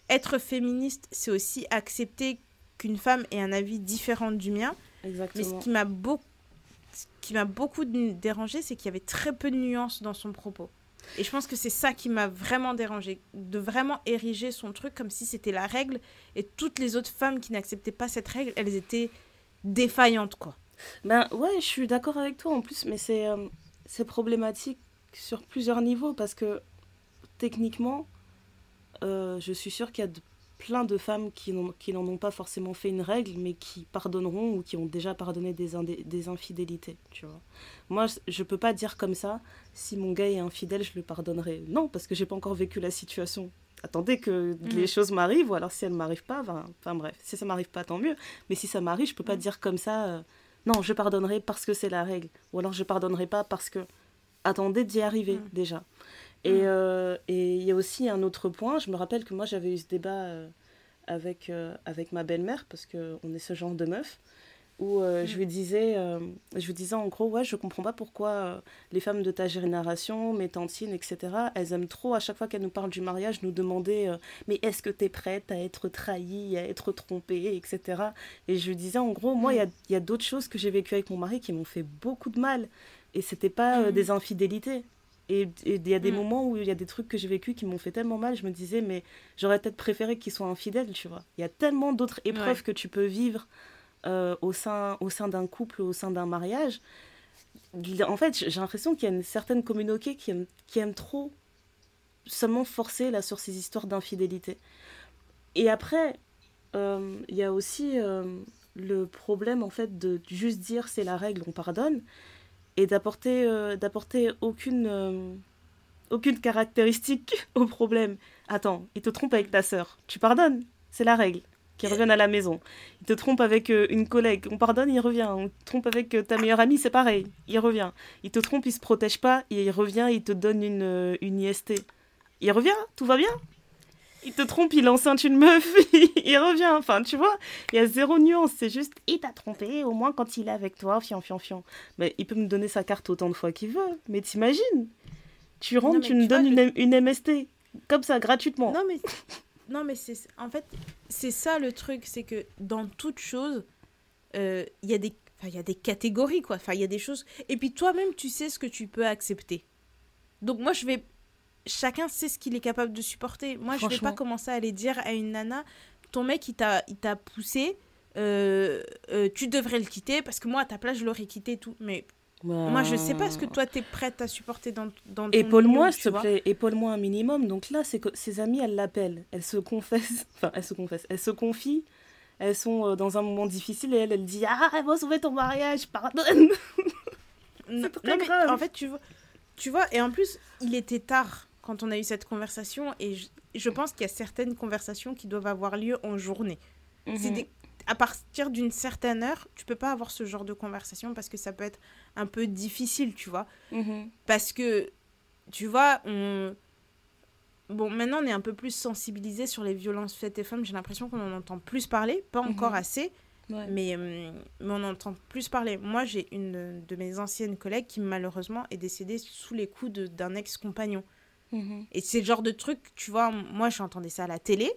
être féministe, c'est aussi accepter qu'une femme ait un avis différent du mien. Mais ce Exactement. qui m'a beaucoup, qui m'a beaucoup dérangé, c'est qu'il y avait très peu de nuances dans son propos. Et je pense que c'est ça qui m'a vraiment dérangé, de vraiment ériger son truc comme si c'était la règle et toutes les autres femmes qui n'acceptaient pas cette règle, elles étaient défaillantes, quoi. Ben ouais, je suis d'accord avec toi en plus, mais c'est euh, c'est problématique sur plusieurs niveaux parce que techniquement, euh, je suis sûre qu'il y a de- plein de femmes qui n'en ont pas forcément fait une règle, mais qui pardonneront ou qui ont déjà pardonné des, indé- des infidélités, tu vois. Moi, je- je peux pas dire comme ça, si mon gars est infidèle, je le pardonnerai. Non, parce que j'ai pas encore vécu la situation. Attendez que les choses m'arrivent, ou alors si elles m'arrivent pas, ben- enfin bref, si ça m'arrive pas, tant mieux. Mais si ça m'arrive, je peux pas Mhm. dire comme ça, euh, non, je pardonnerai parce que c'est la règle. Ou alors je pardonnerai pas parce que. Attendez d'y arriver Mm. déjà. Et Mm. euh, et il y a aussi un autre point. Je me rappelle que moi j'avais eu ce débat euh, avec, euh, avec ma belle-mère parce qu'on est ce genre de meuf. Où euh, je Mm. lui disais, je lui disais en gros, ouais, je comprends pas pourquoi les femmes de ta génération, mes tantines, etc., elles aiment trop à chaque fois qu'elles nous parlent du mariage nous demander, mais est-ce que tu es prête à être trahie, à être trompée, etc. Et je lui disais en gros, moi, il y a, il y a d'autres choses que j'ai vécues avec mon mari qui m'ont fait beaucoup de mal. Et c'était pas des infidélités. Et il y a des Mhm. moments où il y a des trucs que j'ai vécus qui m'ont fait tellement mal, je me disais, mais j'aurais peut-être préféré qu'ils soient infidèles, tu vois. Il y a tellement d'autres épreuves Ouais. que tu peux vivre euh, au sein, au sein d'un couple, au sein d'un mariage. En fait, j'ai l'impression qu'il y a une certaine communauté qui aime, qui aime trop seulement forcer là, sur ces histoires d'infidélité. Et après, euh, il y a aussi euh, le problème en fait de juste dire c'est la règle, on pardonne, et d'apporter euh, d'apporter aucune euh, aucune caractéristique [LAUGHS] au problème. Attends, il te trompe avec ta sœur, tu pardonnes, c'est la règle. Qu'il revienne à la maison. Il te trompe avec euh, une collègue, on pardonne, il revient. On te trompe avec ta meilleure amie, c'est pareil, il revient. Il te trompe, il se protège pas, et il revient, il te donne une, une IST. Il revient, tout va bien. Il te trompe, il enceinte une meuf, [LAUGHS] il revient. Enfin, tu vois, il y a zéro nuance. C'est juste, il t'a trompé, au moins quand il est avec toi, fian, fian, fian. Mais il peut me donner sa carte autant de fois qu'il veut. Mais t'imagines? Tu rentres, tu me donnes une, une MST, comme ça, gratuitement. Non, mais, non, mais c'est en fait, c'est ça le truc, c'est que dans toute chose, euh, il y a des il y a des catégories, quoi. Enfin, il y a des choses. Et puis toi-même, tu sais ce que tu peux accepter. Donc moi, je vais. Chacun sait ce qu'il est capable de supporter. Moi, je vais Franchement. pas commencer à aller dire à une nana, ton mec, il t'a poussé, euh, euh, tu devrais le quitter, parce que moi, à ta place, je l'aurais quitté et tout. Mais moi, je sais pas ce que toi, t'es prête à supporter dans, dans ton Épaule-moi, s'il te plaît, épaule-moi un minimum. Donc là, c'est que ses amies, elles l'appellent. Elles se confessent. [LAUGHS] Enfin, elles se confessent. Elles se confient. Elles sont euh, dans un moment difficile et elle, elle dit Ah, elle va sauver ton mariage, pardonne. [LAUGHS] Non, non, mais en fait, tu vois, tu vois, et en plus, il était tard quand on a eu cette conversation, et je, je pense qu'il y a certaines conversations qui doivent avoir lieu en journée. C'est Mhm. des- à partir d'une certaine heure, tu peux pas avoir ce genre de conversation parce que ça peut être un peu difficile, tu vois. Mhm. Parce que, tu vois, on... Bon, maintenant, on est un peu plus sensibilisé sur les violences faites aux femmes. J'ai l'impression qu'on en entend plus parler, pas encore Mhm. assez, Ouais. mais, hum, mais on entend plus parler. Moi, j'ai une de mes anciennes collègues qui, malheureusement, est décédée sous les coups d'un ex-compagnon. Mhm. Et c'est le genre de truc, tu vois, moi, j'entendais ça à la télé.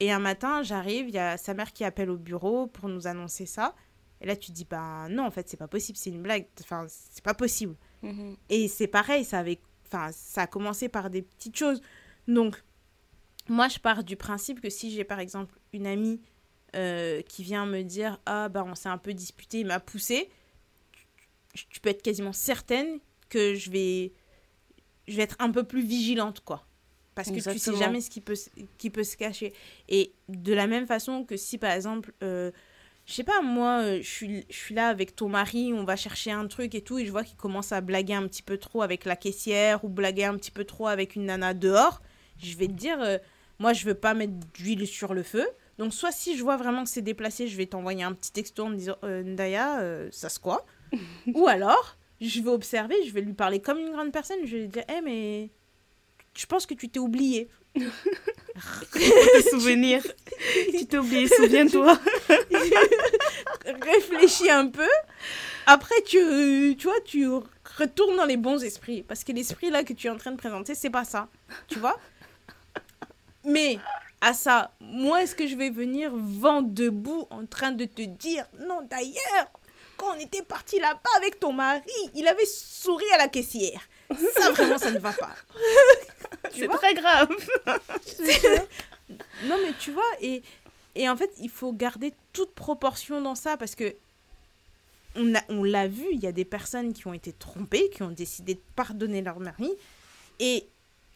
Et un matin, j'arrive, il y a sa mère qui appelle au bureau pour nous annoncer ça. Et là, tu te dis, bah non, en fait, c'est pas possible, c'est une blague. Enfin, c'est pas possible. Mhm. Et c'est pareil, ça, avait, enfin, ça a commencé par des petites choses. Donc, moi, je pars du principe que si j'ai, par exemple, une amie euh, qui vient me dire Ah, bah, on s'est un peu disputé, il m'a poussé, tu, tu peux être quasiment certaine que je vais, je vais être un peu plus vigilante, quoi. Parce que tu sais jamais ce qui peut, qui peut se cacher. Et de la même façon que si, par exemple, euh, je sais pas, moi, euh, je suis, je suis là avec ton mari, on va chercher un truc et tout, et je vois qu'il commence à blaguer un petit peu trop avec la caissière ou blaguer un petit peu trop avec une nana dehors, je vais te dire, euh, moi, je veux pas mettre d'huile sur le feu. Donc, soit si je vois vraiment que c'est déplacé, je vais t'envoyer un petit texto en me disant, euh, Ndaya, euh, ça se quoi [LAUGHS] Ou alors, je vais observer, je vais lui parler comme une grande personne, je vais lui dire, hé, mais je pense que tu t'es oublié. [LAUGHS] Tes souvenirs. tu t'es oublié, souviens-toi. [LAUGHS] réfléchis un peu. Après, tu, tu vois, tu retournes dans les bons esprits. Parce que l'esprit là que tu es en train de présenter, c'est pas ça. Tu vois? Mais à ça, moi, est-ce que je vais venir vent debout en train de te dire non, d'ailleurs, quand on était parti là-bas avec ton mari, il avait souri à la caissière. Ça, vraiment, ça ne va pas. [LAUGHS] C'est très grave. [LAUGHS] Non, mais tu vois, et, et en fait, il faut garder toute proportion dans ça parce que on a- on l'a vu, il y a des personnes qui ont été trompées, qui ont décidé de pardonner leur mari et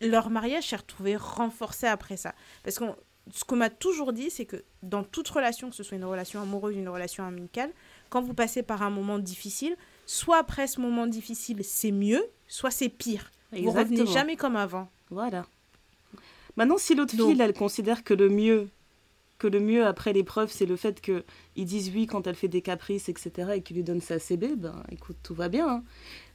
leur mariage s'est retrouvé renforcé après ça. Parce que ce qu'on m'a toujours dit, c'est que dans toute relation, que ce soit une relation amoureuse, une relation amicale, quand vous passez par un moment difficile, soit après ce moment difficile, c'est mieux, soit c'est pire. Vous revenez Exactement. jamais comme avant. Voilà. Maintenant, si l'autre fille, elle considère que le mieux, que le mieux après l'épreuve, c'est le fait que ils disent oui quand elle fait des caprices, etc., et qu'ils lui donnent sa CB, ben écoute, tout va bien. hein.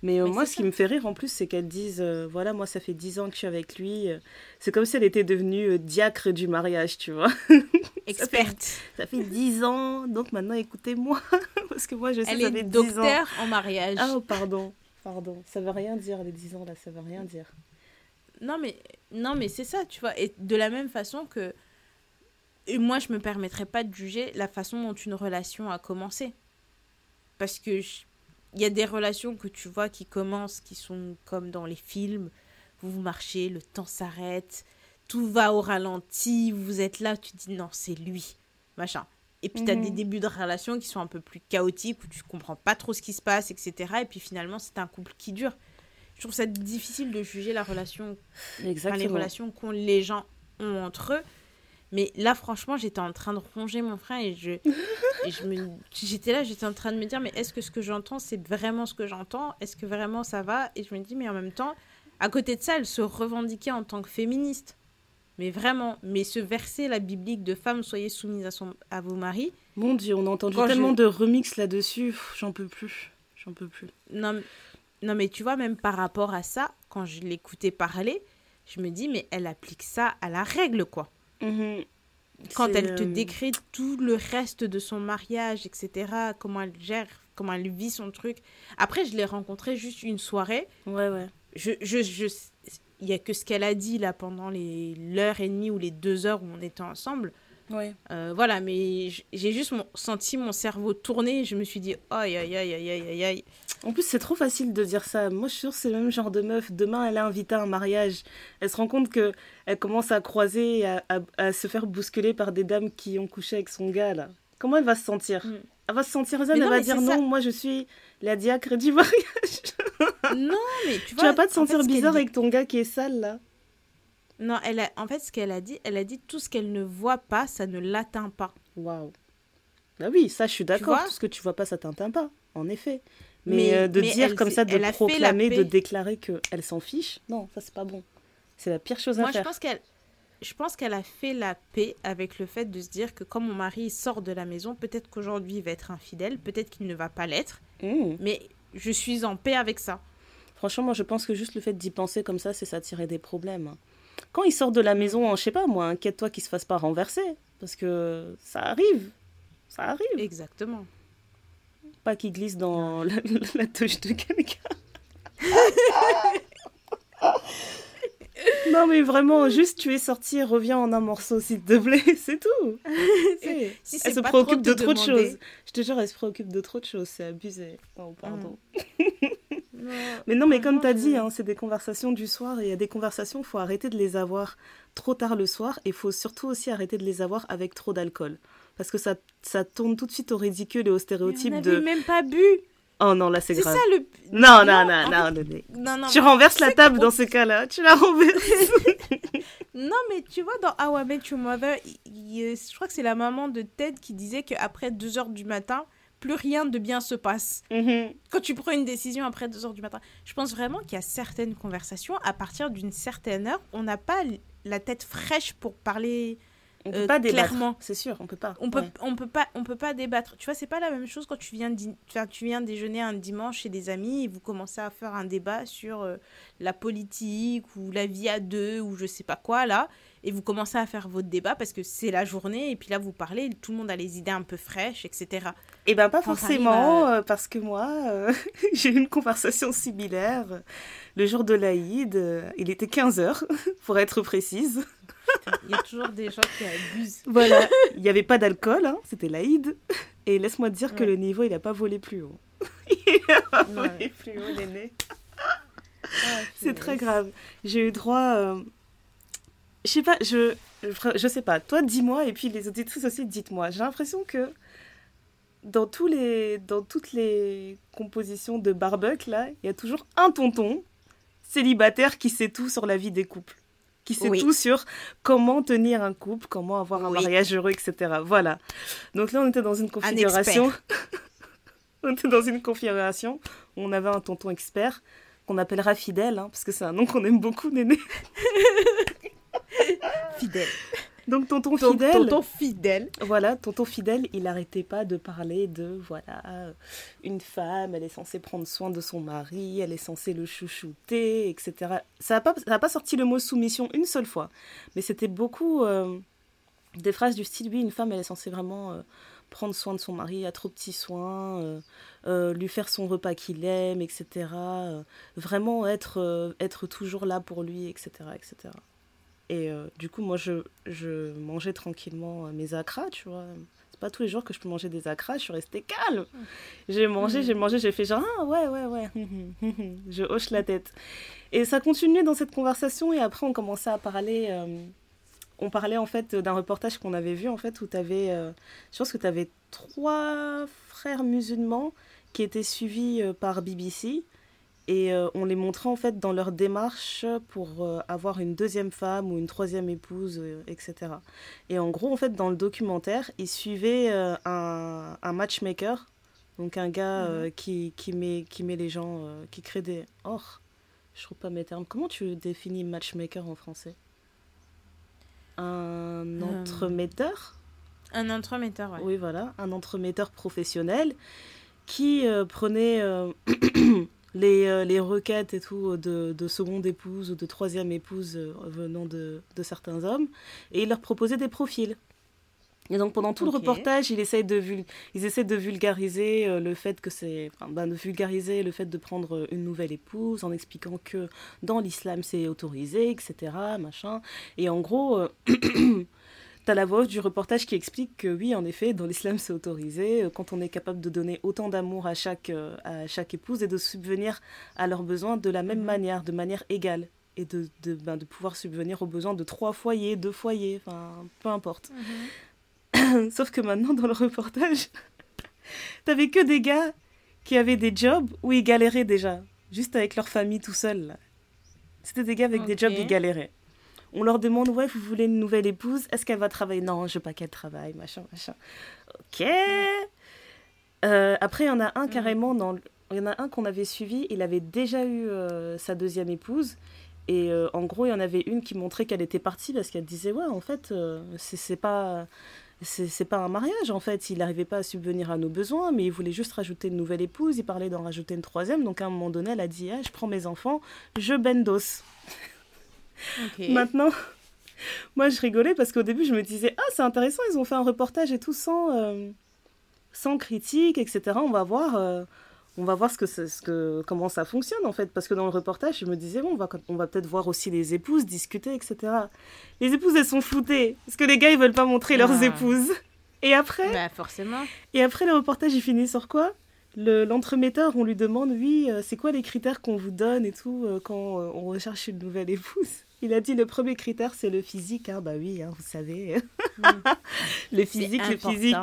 Mais, euh, Mais moi, ce qui me fait rire en plus, c'est qu'elle dise, euh, voilà, moi, ça fait 10 ans que je suis avec lui. euh, C'est comme si elle était devenue euh, diacre du mariage, tu vois. [LAUGHS] Experte. Ça fait 10 ans, donc maintenant, écoutez-moi. [LAUGHS] Parce que moi, je sais, Elle ça est fait 10 ans. docteur en mariage. Ah, oh, pardon. Pardon. Ça veut rien dire, les 10 ans, là, ça veut rien dire. Non, mais, non, mais c'est ça, tu vois. Et de la même façon que. Et moi, je me permettrais pas de juger la façon dont une relation a commencé. Parce que je- il y a des relations que tu vois qui commencent, qui sont comme dans les films. Vous vous marchez, le temps s'arrête, tout va au ralenti, vous êtes là, tu dis non, c'est lui, machin. Et puis tu as Mhm. des débuts de relation qui sont un peu plus chaotiques, où tu comprends pas trop ce qui se passe, etc. Et puis finalement, c'est un couple qui dure. Je trouve ça difficile de juger la relation enfin, les relations qu'ont les gens ont entre eux. Mais là, franchement, j'étais en train de ronger mon frein et je, et je me, j'étais là, j'étais en train de me dire, mais est-ce que ce que j'entends, c'est vraiment ce que j'entends? Est-ce que vraiment ça va? Et je me dis, mais en même temps, à côté de ça, elle se revendiquait en tant que féministe. Mais vraiment, mais ce verset, la biblique de femme, soyez soumise à, son, à vos maris, Mon Dieu, on a entendu Quand tellement je- de remix là-dessus. J'en peux plus. J'en peux plus. non, mais- non, mais tu vois, même par rapport à ça, quand je l'écoutais parler, je me dis, mais elle applique ça à la règle, quoi. Mhm. quand elle te décrit tout le reste de son mariage, etc., comment elle gère, comment elle vit son truc. Après, je l'ai rencontrée juste une soirée. Ouais, ouais. Je, je, je, il y a que ce qu'elle a dit là pendant les l'heure et demie ou les deux heures où on était ensemble. Ouais. Euh, voilà, mais j'ai juste mon- senti mon cerveau tourner. et Je me suis dit, aïe, aïe, aïe, aïe, aïe, aïe. En plus, c'est trop facile de dire ça. Moi, je suis sûre que c'est le même genre de meuf. Demain, elle est invitée à un mariage. Elle se rend compte que elle commence à croiser à- à se faire bousculer par des dames qui ont couché avec son gars, là. Comment elle va se sentir? Mm. Elle va se sentir zen, Mais elle non, va dire non, ça. moi je suis la diacre du mariage. [LAUGHS] non, mais tu Tu vois. vas pas te fait, sentir bizarre dit- avec ton gars qui est sale, là Non, elle a, en fait, ce qu'elle a dit, elle a dit tout ce qu'elle ne voit pas, ça ne l'atteint pas. Waouh. Bah oui, ça, je suis d'accord. Tout ce que tu vois pas, ça t'atteint pas, en effet. Mais, Mais- euh, de mais dire elle comme ça, de proclamer, de déclarer qu'elle s'en fiche, non, ça, c'est pas bon. C'est la pire chose à Moi, je faire. pense qu'elle, je pense qu'elle a fait la paix avec le fait de se dire que quand mon mari sort de la maison, peut-être qu'aujourd'hui il va être infidèle, peut-être qu'il ne va pas l'être, Mmh. mais je suis en paix avec ça. Franchement, moi, je pense que juste le fait d'y penser comme ça, c'est s'attirer des problèmes. hein. Quand il sort de la maison, je sais pas, moi, inquiète-toi qu'il se fasse pas renverser. Parce que ça arrive. Ça arrive. Exactement. Pas qu'il glisse dans [LAUGHS] la, la touche de quelqu'un. [LAUGHS] non, mais vraiment, juste tu es sorti, reviens en un morceau, s'il te plaît. [LAUGHS] C'est tout. [LAUGHS] Si elle se préoccupe de trop de choses. Je te jure, elle se préoccupe de trop de choses. C'est abusé. Oh, pardon. [LAUGHS] Non, Mais non, mais comme tu as dit, hein, c'est des conversations du soir et il y a des conversations, il faut arrêter de les avoir trop tard le soir et il faut surtout aussi arrêter de les avoir avec trop d'alcool. parce que ça, ça tourne tout de suite au ridicule et au stéréotype on de. même pas bu. Oh non, là c'est C'est grave. ça le. Non, non, non, non, fait- non, non. Non, non. Tu renverses la c'est table dans ce cas-là. Tu la renverses. [LAUGHS] Non, mais tu vois, dans How I Met Your Mother, il- il- je crois que c'est la maman de Ted qui disait qu'après 2 heures du matin, plus rien de bien se passe. Mhm. Quand tu prends une décision après 2 heures du matin. Je pense vraiment qu'il y a certaines conversations, à partir d'une certaine heure, on n'a pas la tête fraîche pour parler. On peut Euh, pas débattre. clairement. C'est sûr, on peut pas. On peut, Ouais. on peut pas, on peut pas débattre. Tu vois, c'est pas la même chose quand tu viens, tu viens déjeuner un dimanche chez des amis et vous commencez à faire un débat sur euh, la politique ou la vie à deux ou je sais pas quoi là, et vous commencez à faire votre débat parce que c'est la journée et puis là vous parlez, tout le monde a les idées un peu fraîches, etc. Eh ben pas Quand forcément, euh, parce que moi, euh, [LAUGHS] j'ai eu une conversation similaire le jour de l'Aïd. il était 15h, [LAUGHS] pour être précise. Il y a toujours des gens qui abusent. Voilà, [LAUGHS] il n'y avait pas d'alcool, hein, c'était l'Aïd. Et laisse-moi te dire que le niveau, il n'a pas volé plus haut. [LAUGHS] il n'a pas Ouais. volé plus haut, l'aîné. Ah, [LAUGHS] C'est très grave. J'ai eu droit. euh, Je sais pas, je sais pas. Toi, dis-moi, et puis les auditrices aussi, dites-moi. J'ai l'impression que dans, tous les... dans toutes les compositions de Barbuck, là, il y a toujours un tonton célibataire qui sait tout sur la vie des couples. Qui sait Oui. tout sur comment tenir un couple, comment avoir un Oui. mariage heureux, etc. Voilà. Donc là, on était dans une configuration. [LAUGHS] on était dans une configuration où on avait un tonton expert qu'on appellera Fidèle, hein, parce que c'est un nom qu'on aime beaucoup, Néné. [LAUGHS] Fidèle. Donc tonton Ton- Fidèle, Tonton fidèle. voilà, tonton Fidèle, il n'arrêtait pas de parler de, voilà, euh, une femme, elle est censée prendre soin de son mari, elle est censée le chouchouter, etc. Ça n'a pas, ça a pas sorti le mot soumission une seule fois, mais c'était beaucoup euh, des phrases du style, oui, une femme, elle est censée vraiment euh, prendre soin de son mari à trop petits soins, euh, euh, lui faire son repas qu'il aime, etc. euh, vraiment être, être toujours là pour lui, etc. etc. Et euh, du coup, moi, je, je mangeais tranquillement euh, mes acras, tu vois. C'est pas tous les jours que je peux manger des acras, je suis restée calme. J'ai mangé, j'ai mangé, j'ai fait genre, ah ouais, ouais, ouais. [LAUGHS] je hoche la tête. Et ça continuait dans cette conversation, et après, on commençait à parler. euh, on parlait en fait d'un reportage qu'on avait vu, en fait, où tu avais. je pense que tu avais trois frères musulmans qui étaient suivis par BBC. Et euh, on les montrait en fait dans leur démarche pour euh, avoir une deuxième femme ou une troisième épouse, euh, etc. Et en gros, en fait, dans le documentaire, ils suivaient un, un matchmaker, donc un gars euh, qui, qui, met, qui met les gens, qui crée des... Oh, je trouve pas mes termes. Comment tu définis matchmaker en français? Un entremetteur? Un entremetteur, ouais. oui, voilà, un entremetteur professionnel qui prenait les, euh, les requêtes et tout de, de seconde épouse ou de troisième épouse euh, venant de, de certains hommes et il leur proposait des profils. Et donc pendant tout le reportage, il de vul- ils essaient de vulgariser euh, le fait que c'est, enfin, ben, de vulgariser le fait de prendre euh, une nouvelle épouse en expliquant que dans l'islam c'est autorisé, etc. Machin. Et en gros, euh, [CLEARS THROAT] T'as la voix off du reportage qui explique que oui, en effet, dans l'islam, c'est autorisé euh, quand on est capable de donner autant d'amour à chaque, euh, à chaque épouse et de subvenir à leurs besoins de la même Mhm. manière, de manière égale. Et de, de, ben, de pouvoir subvenir aux besoins de trois foyers, deux foyers, enfin, peu importe. [COUGHS] Sauf que maintenant, dans le reportage, [LAUGHS] t'avais que des gars qui avaient des jobs où ils galéraient déjà, juste avec leur famille tout seuls. C'était des gars avec des jobs, ils galéraient. On leur demande, ouais, vous voulez une nouvelle épouse? Est-ce qu'elle va travailler? Non, je veux pas qu'elle travaille, machin, machin. Ok. Euh, après, il y en a un carrément dans. Il y en a un qu'on avait suivi, il avait déjà eu euh, sa deuxième épouse. Et euh, en gros, il y en avait une qui montrait qu'elle était partie parce qu'elle disait, ouais, en fait, c'est pas. C'est c'est pas un mariage en fait, il n'arrivait pas à subvenir à nos besoins, mais il voulait juste rajouter une nouvelle épouse, il parlait d'en rajouter une troisième, donc à un moment donné, elle a dit ah, Je prends mes enfants, je bendos. Maintenant, [LAUGHS] moi je rigolais parce qu'au début je me disais ah c'est intéressant ils ont fait un reportage et tout sans euh, sans critique etc. On va voir euh, on va voir ce que ce que comment ça fonctionne en fait parce que dans le reportage je me disais bon on va on va peut-être voir aussi les épouses discuter etc. Les épouses elles sont floutées parce que les gars ils veulent pas montrer leurs Ah. épouses. Et après Bah, forcément. et après, le reportage, il finit sur quoi? Le- L'entremetteur, on lui demande, oui, euh, c'est quoi les critères qu'on vous donne et tout euh, quand euh, on recherche une nouvelle épouse? [LAUGHS] Il a dit le premier critère, c'est le physique. Hein. Bah oui, hein, vous savez. [LAUGHS] Mm. le physique, le physique.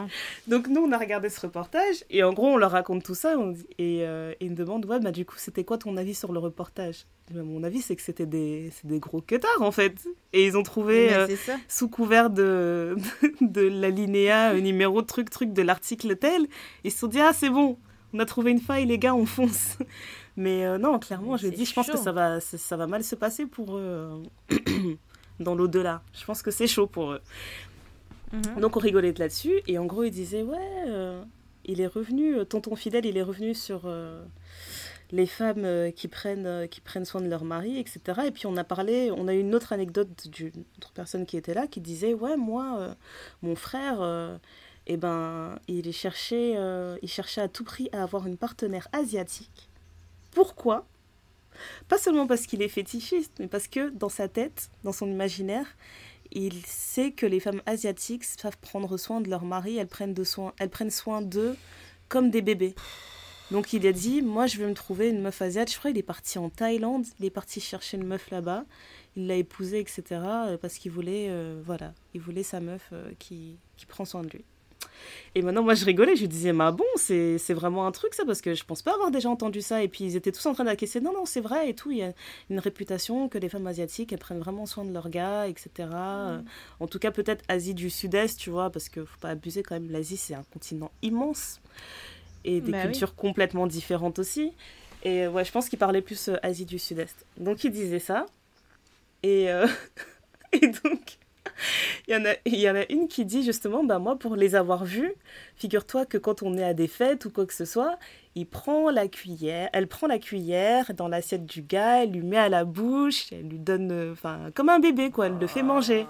Donc nous, on a regardé ce reportage et en gros, on leur raconte tout ça on dit- et, euh, et ils me demandent, ouais, bah du coup, c'était quoi ton avis sur le reportage? Bah, Mon avis, c'est que c'était des, des gros queutards, en fait. Et ils ont trouvé, euh, sous couvert de, [LAUGHS] de l'alinéa numéro truc truc de l'article tel, ils se sont dit, ah, c'est bon, on a trouvé une faille, les gars, on fonce. Mais euh, non, clairement, je dis, je pense que ça va, ça, va mal se passer pour eux [CLEARS THROAT] dans l'au-delà. Je pense que c'est chaud pour eux. Mhm. Donc on rigolait de là-dessus et en gros il disait ouais euh, il est revenu euh, tonton fidèle il est revenu sur euh, les femmes qui prennent qui prennent soin de leur mari etc et puis on a parlé on a eu une autre anecdote d'une autre personne qui était là qui disait ouais moi mon frère euh, eh ben il cherchait euh, il cherchait à tout prix à avoir une partenaire asiatique pourquoi? Pas seulement parce qu'il est fétichiste mais parce que dans sa tête dans son imaginaire il sait que les femmes asiatiques savent prendre soin de leur mari, elles prennent, soin, elles prennent soin d'eux comme des bébés. Donc il a dit, moi je vais me trouver une meuf asiatique. Je crois qu'il est parti en Thaïlande, il est parti chercher une meuf là-bas, il l'a épousée, etc. euh, Parce qu'il voulait, euh, voilà, il voulait sa meuf qui, qui prend soin de lui. Et maintenant, moi, je rigolais, je disais, bah bon, c'est vraiment un truc ça, parce que je pense pas avoir déjà entendu ça. Et puis, ils étaient tous en train d'acquiescer, non, non, c'est vrai et tout. Il y a une réputation que les femmes asiatiques, elles prennent vraiment soin de leurs gars, etc. Euh, En tout cas, peut-être Asie du Sud-Est, tu vois, parce que faut pas abuser quand même, l'Asie, c'est un continent immense. Et des Bah oui. cultures complètement différentes aussi. Et euh, ouais, je pense qu'il parlait plus euh, Asie du Sud-Est. Donc, il disait ça. Et, euh, [LAUGHS] et donc, [LAUGHS] il y, en a, il y en a une qui dit justement, bah moi, pour les avoir vus, figure-toi que quand on est à des fêtes ou quoi que ce soit, il prend la cuillère, elle prend la cuillère dans l'assiette du gars, elle lui met à la bouche, elle lui donne, euh, enfin, comme un bébé, quoi, elle le fait manger.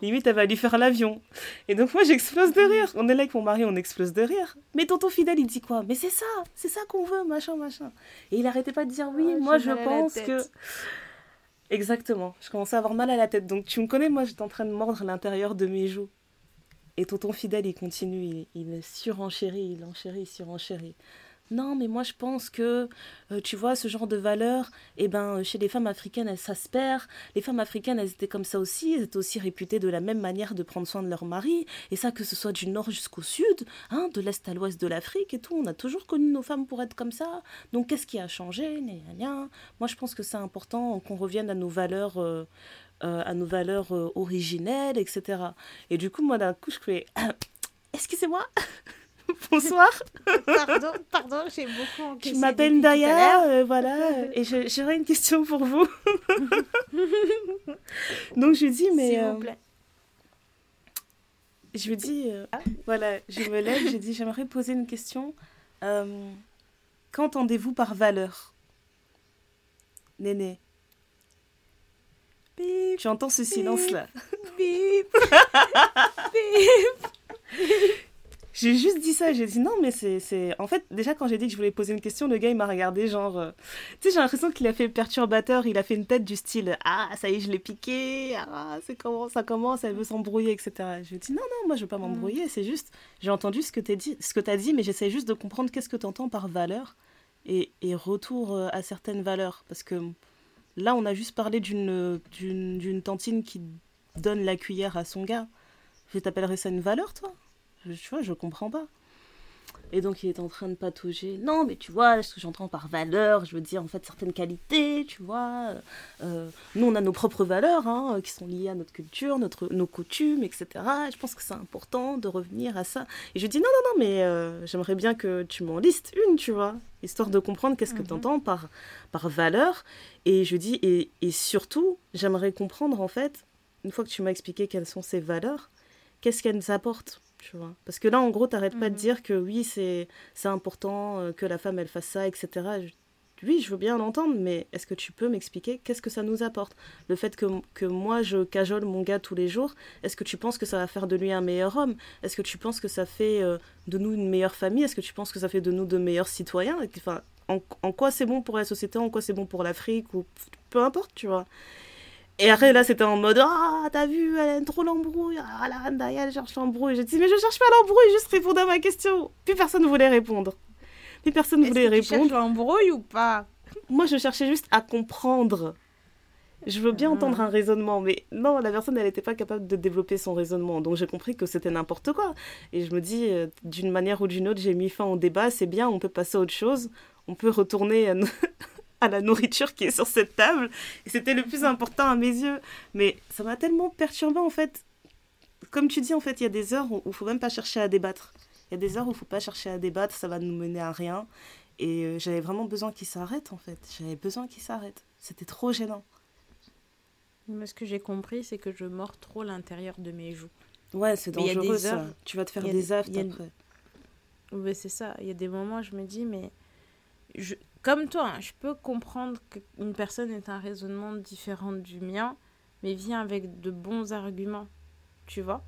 Limite, elle va lui faire l'avion. Et donc, moi, j'explose de rire. On est là avec mon mari, on explose de rire. Mais tonton fidèle, il dit quoi? Mais c'est ça, c'est ça qu'on veut, machin, machin. Et il arrêtait pas de dire oui, Ouais, moi, je pense que. Exactement. Je commençais à avoir mal à la tête. Donc tu me connais, moi j'étais en train de mordre l'intérieur de mes joues. Et tonton fidèle, il continue, il, il surenchérit, il enchérit, il surenchérit. Non, mais moi je pense que, euh, tu vois, ce genre de valeur, eh ben, chez les femmes africaines, elles- perd. Les femmes africaines, elles étaient comme ça aussi, elles étaient aussi réputées de la même manière de prendre soin de leur mari. Et ça, que ce soit du nord jusqu'au sud, hein, de l'est à l'ouest de l'Afrique et tout, on a toujours connu nos femmes pour être comme ça. Donc qu'est-ce qui a changé? Moi, je pense que c'est important qu'on revienne à nos valeurs, euh, euh, à nos valeurs euh, originelles, etc. Et du coup, moi, d'un coup, je fais [COUGHS] Excusez-moi, [LAUGHS] [LAUGHS] bonsoir, Pardon, pardon, j'ai beaucoup je encaissé m'appelle à l'heure. Daya, euh, voilà, euh, et je- j'aurais une question pour vous. [LAUGHS] Donc, je lui dis, mais. S'il euh, vous plaît. je lui dis, euh, Ah. voilà, je me lève, je dis, j'aimerais poser une question. Euh, Qu'entendez-vous par valeur? Néné, Bip, tu entends ce silence-là bip, [LAUGHS] bip. J'ai juste dit ça, j'ai dit non, mais c'est. En fait, déjà, quand j'ai dit que je voulais poser une question, le gars, il m'a regardé, genre. euh, Tu sais, j'ai l'impression qu'il a fait perturbateur, il a fait une tête du style Ah, ça y est, je l'ai piqué, ah, c'est comment, ça commence, elle veut s'embrouiller, etc. Je lui ai dit non, non, moi, je veux pas m'embrouiller, c'est juste. J'ai entendu ce que tu dit, ce que t'as dit, mais j'essaie juste de comprendre qu'est-ce que tu entends par valeur et, et retour euh, à certaines valeurs. Parce que là, on a juste parlé d'une tantine qui donne la cuillère à son gars. Je t'appellerais ça une valeur, toi? Tu vois, je comprends pas. Et donc il est en train de patauger. Non, mais tu vois, ce que j'entends par valeur, je veux dire en fait certaines qualités, tu vois. Euh, nous, on a nos propres valeurs hein, qui sont liées à notre culture, notre, nos coutumes, etc. Et je pense que c'est important de revenir à ça. Et je dis non, non, non, mais euh, j'aimerais bien que tu m'en listes une, tu vois, histoire de comprendre qu'est-ce que Mhm. tu entends par, par valeur. Et je dis, et, et surtout, j'aimerais comprendre en fait, une fois que tu m'as expliqué quelles sont ces valeurs, qu'est-ce qu'elles nous apportent tu vois. Parce que là en gros t'arrêtes pas de Mhm. dire que oui c'est c'est important euh, que la femme elle fasse ça etc Je- oui je veux bien l'entendre mais est-ce que tu peux m'expliquer qu'est-ce que ça nous apporte? Le fait que, que moi je cajole mon gars tous les jours est-ce que tu penses que ça va faire de lui un meilleur homme? Est-ce que tu penses que ça fait euh, de nous une meilleure famille? Est-ce que tu penses que ça fait de nous de meilleurs citoyens? Enfin en, en quoi c'est bon pour la société? En quoi c'est bon pour l'Afrique? Ou peu importe tu vois et après, là, c'était en mode Ah, t'as vu, elle aime trop l'embrouille. Ah, la Randaya, elle cherche l'embrouille. J'ai dit Mais je cherche pas l'embrouille, juste répondre à ma question. Puis personne ne voulait répondre. Puis personne ne voulait que tu cherches répondre. l'embrouille ou pas? Moi, je cherchais juste à comprendre. Je veux bien Ah. entendre un raisonnement, mais non, la personne, elle n'était pas capable de développer son raisonnement. Donc j'ai compris que c'était n'importe quoi. Et je me dis, euh, d'une manière ou d'une autre, j'ai mis fin au débat, c'est bien, on peut passer à autre chose. On peut retourner à, [LAUGHS] à la nourriture qui est sur cette table. Et c'était le plus important à mes yeux. Mais ça m'a tellement perturbé, en fait. Comme tu dis, en fait, il y a des heures où il faut même pas chercher à débattre. Il y a des heures où il faut pas chercher à débattre, ça va nous mener à rien. Et euh, j'avais vraiment besoin qu'il s'arrête, en fait. J'avais besoin qu'il s'arrête. C'était trop gênant. Mais ce que j'ai compris, c'est que je mords trop l'intérieur de mes joues. Ouais, c'est y a dangereux ça. heures- Tu vas te faire des aftes après. Ouais, c'est ça. Il y a des moments où je me dis, mais. Je... Comme toi, hein, je peux comprendre qu'une personne ait un raisonnement différent du mien, mais vient avec de bons arguments. Tu vois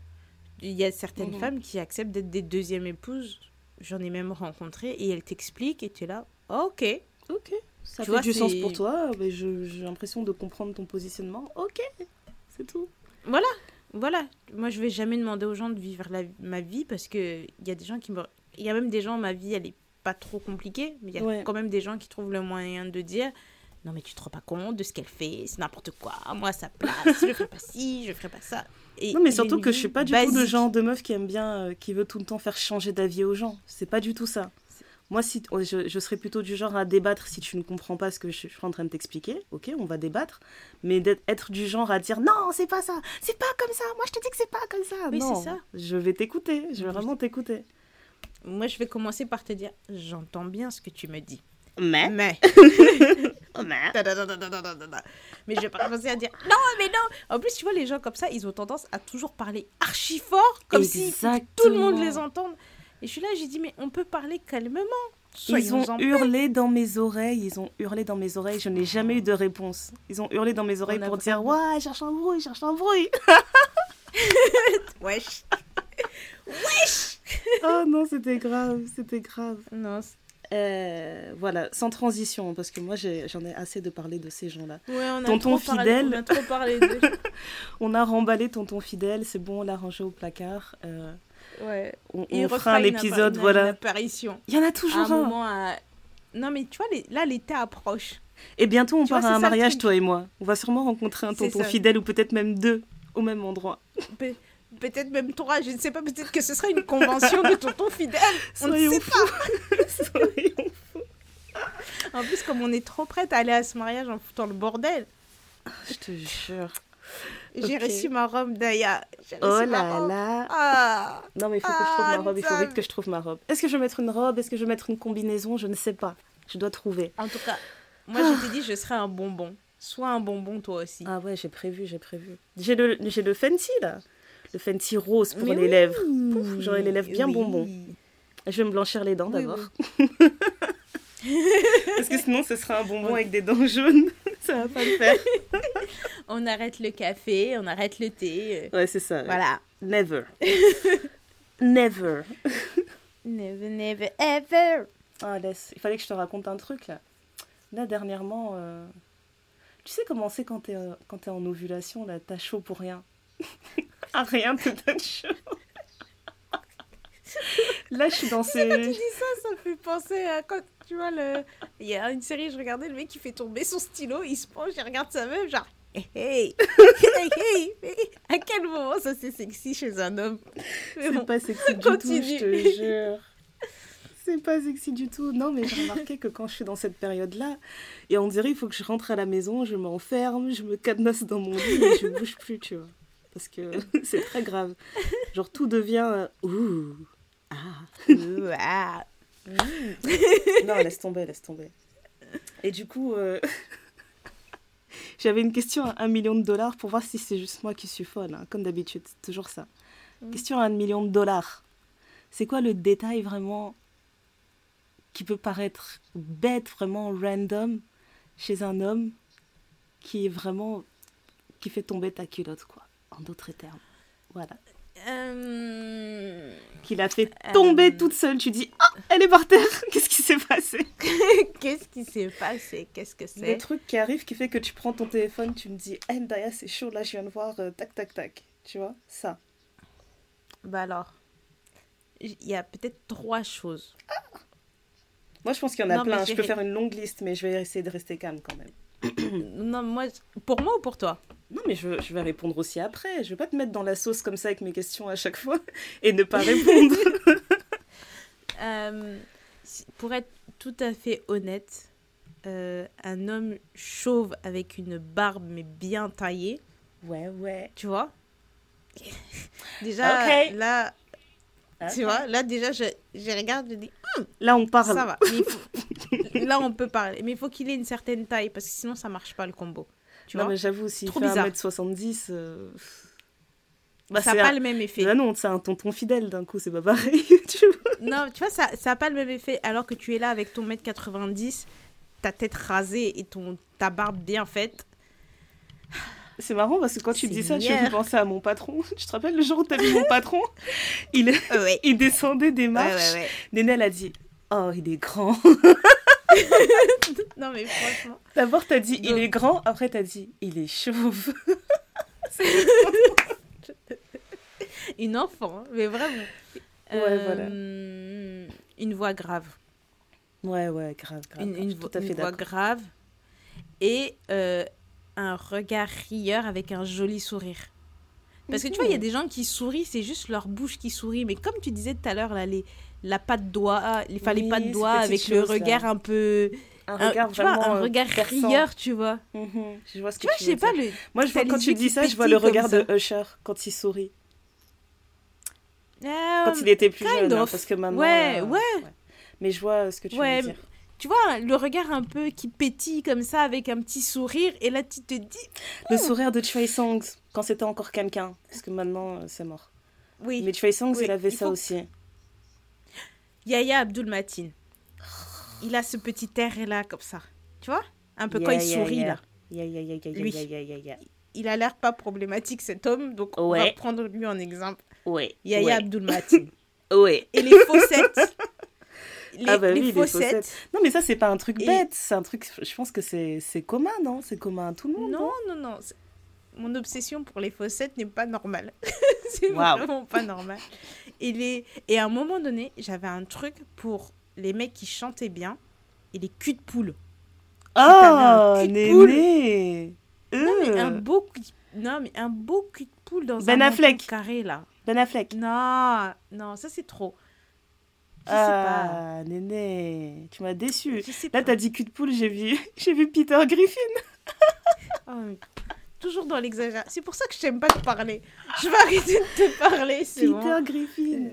Il y a certaines Mhm. femmes qui acceptent d'être des deuxièmes épouses. J'en ai même rencontré et elles t'expliquent et tu es là. Ok. Ok, ça Tu fait vois, du sens pour toi, mais j'ai l'impression de comprendre ton positionnement. Ok, c'est tout. Voilà. Moi, je vais jamais demander aux gens de vivre la- ma vie parce que il y a des gens qui me. Il y a même des gens, ma vie, elle est pas trop compliquée, mais il y a Ouais. quand même des gens qui trouvent le moyen de dire Non, mais tu te rends pas compte de ce qu'elle fait, c'est n'importe quoi. Moi, ça place, je ferai pas ci, je ferai pas ça. Et Non, mais surtout que je suis pas du tout le basique. genre de meuf qui aime bien, euh, qui veut tout le temps faire changer d'avis aux gens. C'est pas du tout ça. Moi, si, je, je serais plutôt du genre à débattre si tu ne comprends pas ce que je suis en train de t'expliquer. Ok, on va débattre. Mais d'être être du genre à dire non, c'est pas ça, c'est pas comme ça. Moi, je te dis que c'est pas comme ça. Oui, non, c'est ça. Je vais t'écouter. Je vais vraiment t'écouter. Moi, je vais commencer par te dire J'entends bien ce que tu me dis. Mais, Mais. [LAUGHS] mais, Mais je vais pas commencer à dire non, mais non. En plus, tu vois, les gens comme ça, ils ont tendance à toujours parler archi fort, comme si tout le monde les entende. Et je suis là, j'ai dit, mais on peut parler calmement. Ils ont hurlé dans mes oreilles, ils ont hurlé dans mes oreilles, je n'ai jamais eu de réponse. Ils ont hurlé dans mes oreilles pour dire Ouais, cherche un bruit, cherche un bruit. [LAUGHS] [LAUGHS] Wesh. Oh [LAUGHS] non, c'était grave, c'était grave. Non. Euh, voilà, sans transition, parce que moi j'en ai assez de parler de ces gens-là. Ouais, on a Tonton trop parlé- fidèle. on a trop parlé de. [LAUGHS] On a remballé Tonton Fidèle, c'est bon, on l'a rangé au placard. euh, Ouais. on fera un épisode, une- voilà. Une apparition. Il y en a À un toujours un. moment. à- Non, mais tu vois, les- là, l'été approche. Et bientôt on Tu vois, part à un mariage, toi et moi. On va sûrement rencontrer un Tonton. Fidèle ou peut-être même deux au même endroit. Pe- Peut-être même trois, je ne sais pas, peut-être que ce sera une convention de tonton fidèle. [LAUGHS] On ne sait fous. [LAUGHS] Soyons En plus, comme on est trop prête à aller à ce mariage en foutant le bordel, Je te jure. j'ai Ok. reçu ma robe d'Aya. Oh là là. Ah Non, mais il faut que je trouve ma robe. Il faut vite que je trouve ma robe. Est-ce que je vais mettre une robe Est-ce que je vais mettre une combinaison Je ne sais pas. Je dois trouver. En tout cas, moi je t'ai dit, je serai un bonbon. Sois un bonbon toi aussi. Ah ouais, j'ai prévu, j'ai prévu. J'ai le, j'ai le Fenty là. Le Fenty rose pour Mais les oui. lèvres. Pouf, j'aurai les lèvres bien Oui. bonbons. Je vais me blanchir les dents Oui, d'abord. [LAUGHS] Parce que sinon, ce sera un bonbon avec des dents jaunes. [LAUGHS] Ça va pas le faire. [LAUGHS] On arrête le café, on arrête le thé. euh, Ouais, c'est ça. Voilà. Never. Never. Never, never, ever. Ah, laisse. Il fallait que je te raconte un truc là. Là, dernièrement, euh, tu sais comment c'est quand t'es euh, quand t'es en ovulation, là, t'as chaud pour rien? Ah, rien donne chaud. là, je suis dans [LAUGHS] ces. Tu dis ça, ça me fait penser à quand tu vois le. Il y a une série, je regardais le mec qui fait tomber son stylo, il se penche, il regarde sa meuf, genre. Hey, hey, hey, hey, hey. À quel moment ça c'est sexy chez un homme? C'est bon. pas sexy du tout, je te [LAUGHS] jure. C'est pas sexy du tout. Non, mais j'ai remarqué que quand je suis dans cette période-là, et on dirait il faut que je rentre à la maison, je m'enferme, je me cadenasse dans mon lit et je bouge plus, tu vois. Parce que [LAUGHS] c'est très grave. Genre tout devient euh, ouh. Ah. [LAUGHS] Ouh, ah. [LAUGHS] Non, laisse tomber, laisse tomber. Et du coup, euh, j'avais une question à un million de dollars pour voir si c'est juste moi qui suis folle, hein, comme d'habitude, c'est toujours ça. Mm. Question à un million de dollars. C'est quoi le détail vraiment qui peut paraître bête, vraiment random, chez un homme qui est vraiment. qui fait tomber ta culotte, quoi, en d'autres termes. Voilà. Euh, Qui l'a fait tomber Euh. toute seule. Tu dis, ah, elle est par terre. [LAUGHS] Qu'est-ce qui s'est passé? [LAUGHS] Qu'est-ce qui s'est passé? Qu'est-ce que Des c'est trucs qui arrivent qui fait que tu prends ton téléphone, tu me dis, hey, Daya, c'est chaud, là, je viens de voir, euh, tac, tac, tac. Tu vois, ça. Bah alors, il y a peut-être trois choses. Moi, je pense qu'il y en a Non, plein. Je peux faire une longue liste, mais je vais essayer de rester calme quand même. non, moi, pour moi ou pour toi? Non, mais je, je vais répondre aussi après. Je vais pas te mettre dans la sauce comme ça avec mes questions à chaque fois [LAUGHS] et ne pas répondre. [LAUGHS] Euh, Pour être tout à fait honnête, euh, un homme chauve avec une barbe mais bien taillée, ouais, ouais. tu vois? [LAUGHS] Déjà, là, tu vois, là déjà, je, je regarde, je dis, Là, on parle. ça va. Mais il faut- là, on peut parler. Mais il faut qu'il ait une certaine taille parce que sinon, ça marche pas le combo. Tu non, vois mais j'avoue, s'il Trop fait bizarre. 1m70. euh, Bah, Ça n'a pas un- le même effet. Bah non, c'est un tonton fidèle d'un coup, c'est pas pareil. [LAUGHS] tu vois. Non, tu vois, ça n'a pas le même effet. Alors que tu es là avec ton mètre 90, ta tête rasée et ton, ta barbe bien faite. C'est marrant parce que quand tu dis ça, tu me penser à mon patron. [LAUGHS] Tu te rappelles le jour où t'as vu mon patron? Il, [LAUGHS] ouais. il descendait des marches. ouais, ouais. A dit Oh, il est grand. [LAUGHS] Non, mais franchement. D'abord, t'as dit Il Donc- est grand. Après, t'as dit Il est chauve. [LAUGHS] Une enfant, hein, mais vraiment. Ouais, voilà. Une voix grave. Ouais, ouais, grave, grave. Une, une vo- une voix grave. Et euh, un regard rieur avec un joli sourire. Parce que tu vois, il y a des gens qui sourient, c'est juste leur bouche qui sourit. Mais comme tu disais tout à l'heure, là, les, la patte doigt, les, enfin, les Oui, pattes ces doigts avec le là. regard un peu. Un un- regard tu vois, un euh, regard perçant. rieur, tu vois. Mhm, Je vois ce que Tu vois, tu je sais veux pas, le. Moi, je t'as vois, quand les tu dis ça, je vois le regard de Usher quand il sourit. Ah, Quand il était plus jeune. hein, parce que maintenant. Ouais, euh, ouais. Mais je vois ce que tu Ouais, veux dire. Tu vois, le regard un peu qui pétille comme ça avec un petit sourire. Et là, tu te dis. Le sourire de Trey Songs quand c'était encore quelqu'un. Parce que maintenant, euh, c'est mort. Oui. Mais Trey Songs, Oui, il avait il ça aussi. Yaya Abdul Matin. Il a ce petit air là, comme ça. Tu vois? Un peu quand Yeah, il yeah, sourit yeah. là. Lui. Il a l'air pas problématique cet homme, donc on va prendre lui en exemple. Ouais. Yaya ouais. Abdul Matin. [LAUGHS] Ouais. Et les faussettes. [LAUGHS] Les, Ah bah les oui, les faussettes. Non, mais ça, c'est pas un truc Et- bête. C'est un truc, je pense que c'est commun, non? C'est commun à tout le monde. Non, non, non. Mon obsession pour les faussettes n'est pas normale. [LAUGHS] c'est vraiment pas normal. Et, les... et à un moment donné, j'avais un truc pour les mecs qui chantaient bien et les culs de poule. Oh, un cul de poule. Néné Non, mais Euh. un beau cul... Non, mais un beau cul de poule dans Ben un Affleck. carré, là. Ben Affleck. Non, non, ça c'est trop. Je sais pas. Ah, Néné, tu m'as déçu. Là, t'as dit cul de poule, j'ai vu, [LAUGHS] j'ai vu Peter Griffin. [LAUGHS] Oh, mais toujours dans l'exagération. C'est pour ça que je t'aime pas te parler. Je vais arrêter de te parler, c'est Peter bon. Griffin.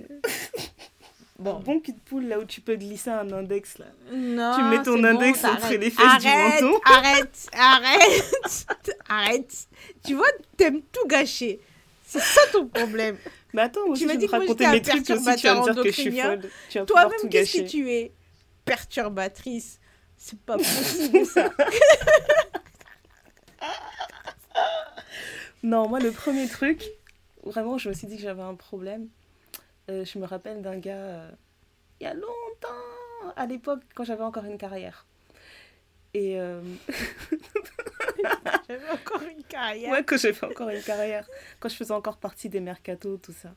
Bon. Bon cul de poule, là où tu peux glisser un index, là. Non, Tu mets ton index bon, entre les fesses du arrête, menton. Arrête, arrête, [LAUGHS] arrête. Tu vois, t'aimes tout gâcher. C'est ça ton problème. Mais attends, aussi, m'as dit que raconter mes trucs aussi, tu vas me dire que je suis folle. Tu Toi-même, qu'est-ce que tu es? Perturbatrice. C'est pas [LAUGHS] possible ça. [LAUGHS] Non, moi, le premier truc, vraiment, je me suis dit que j'avais un problème. Euh, je me rappelle d'un gars, euh, il y a longtemps, à l'époque, quand j'avais encore une carrière. Et euh, [LAUGHS] [LAUGHS] J'avais encore une carrière. ouais, quand j'avais encore une carrière, quand je faisais encore partie des mercatos, tout ça.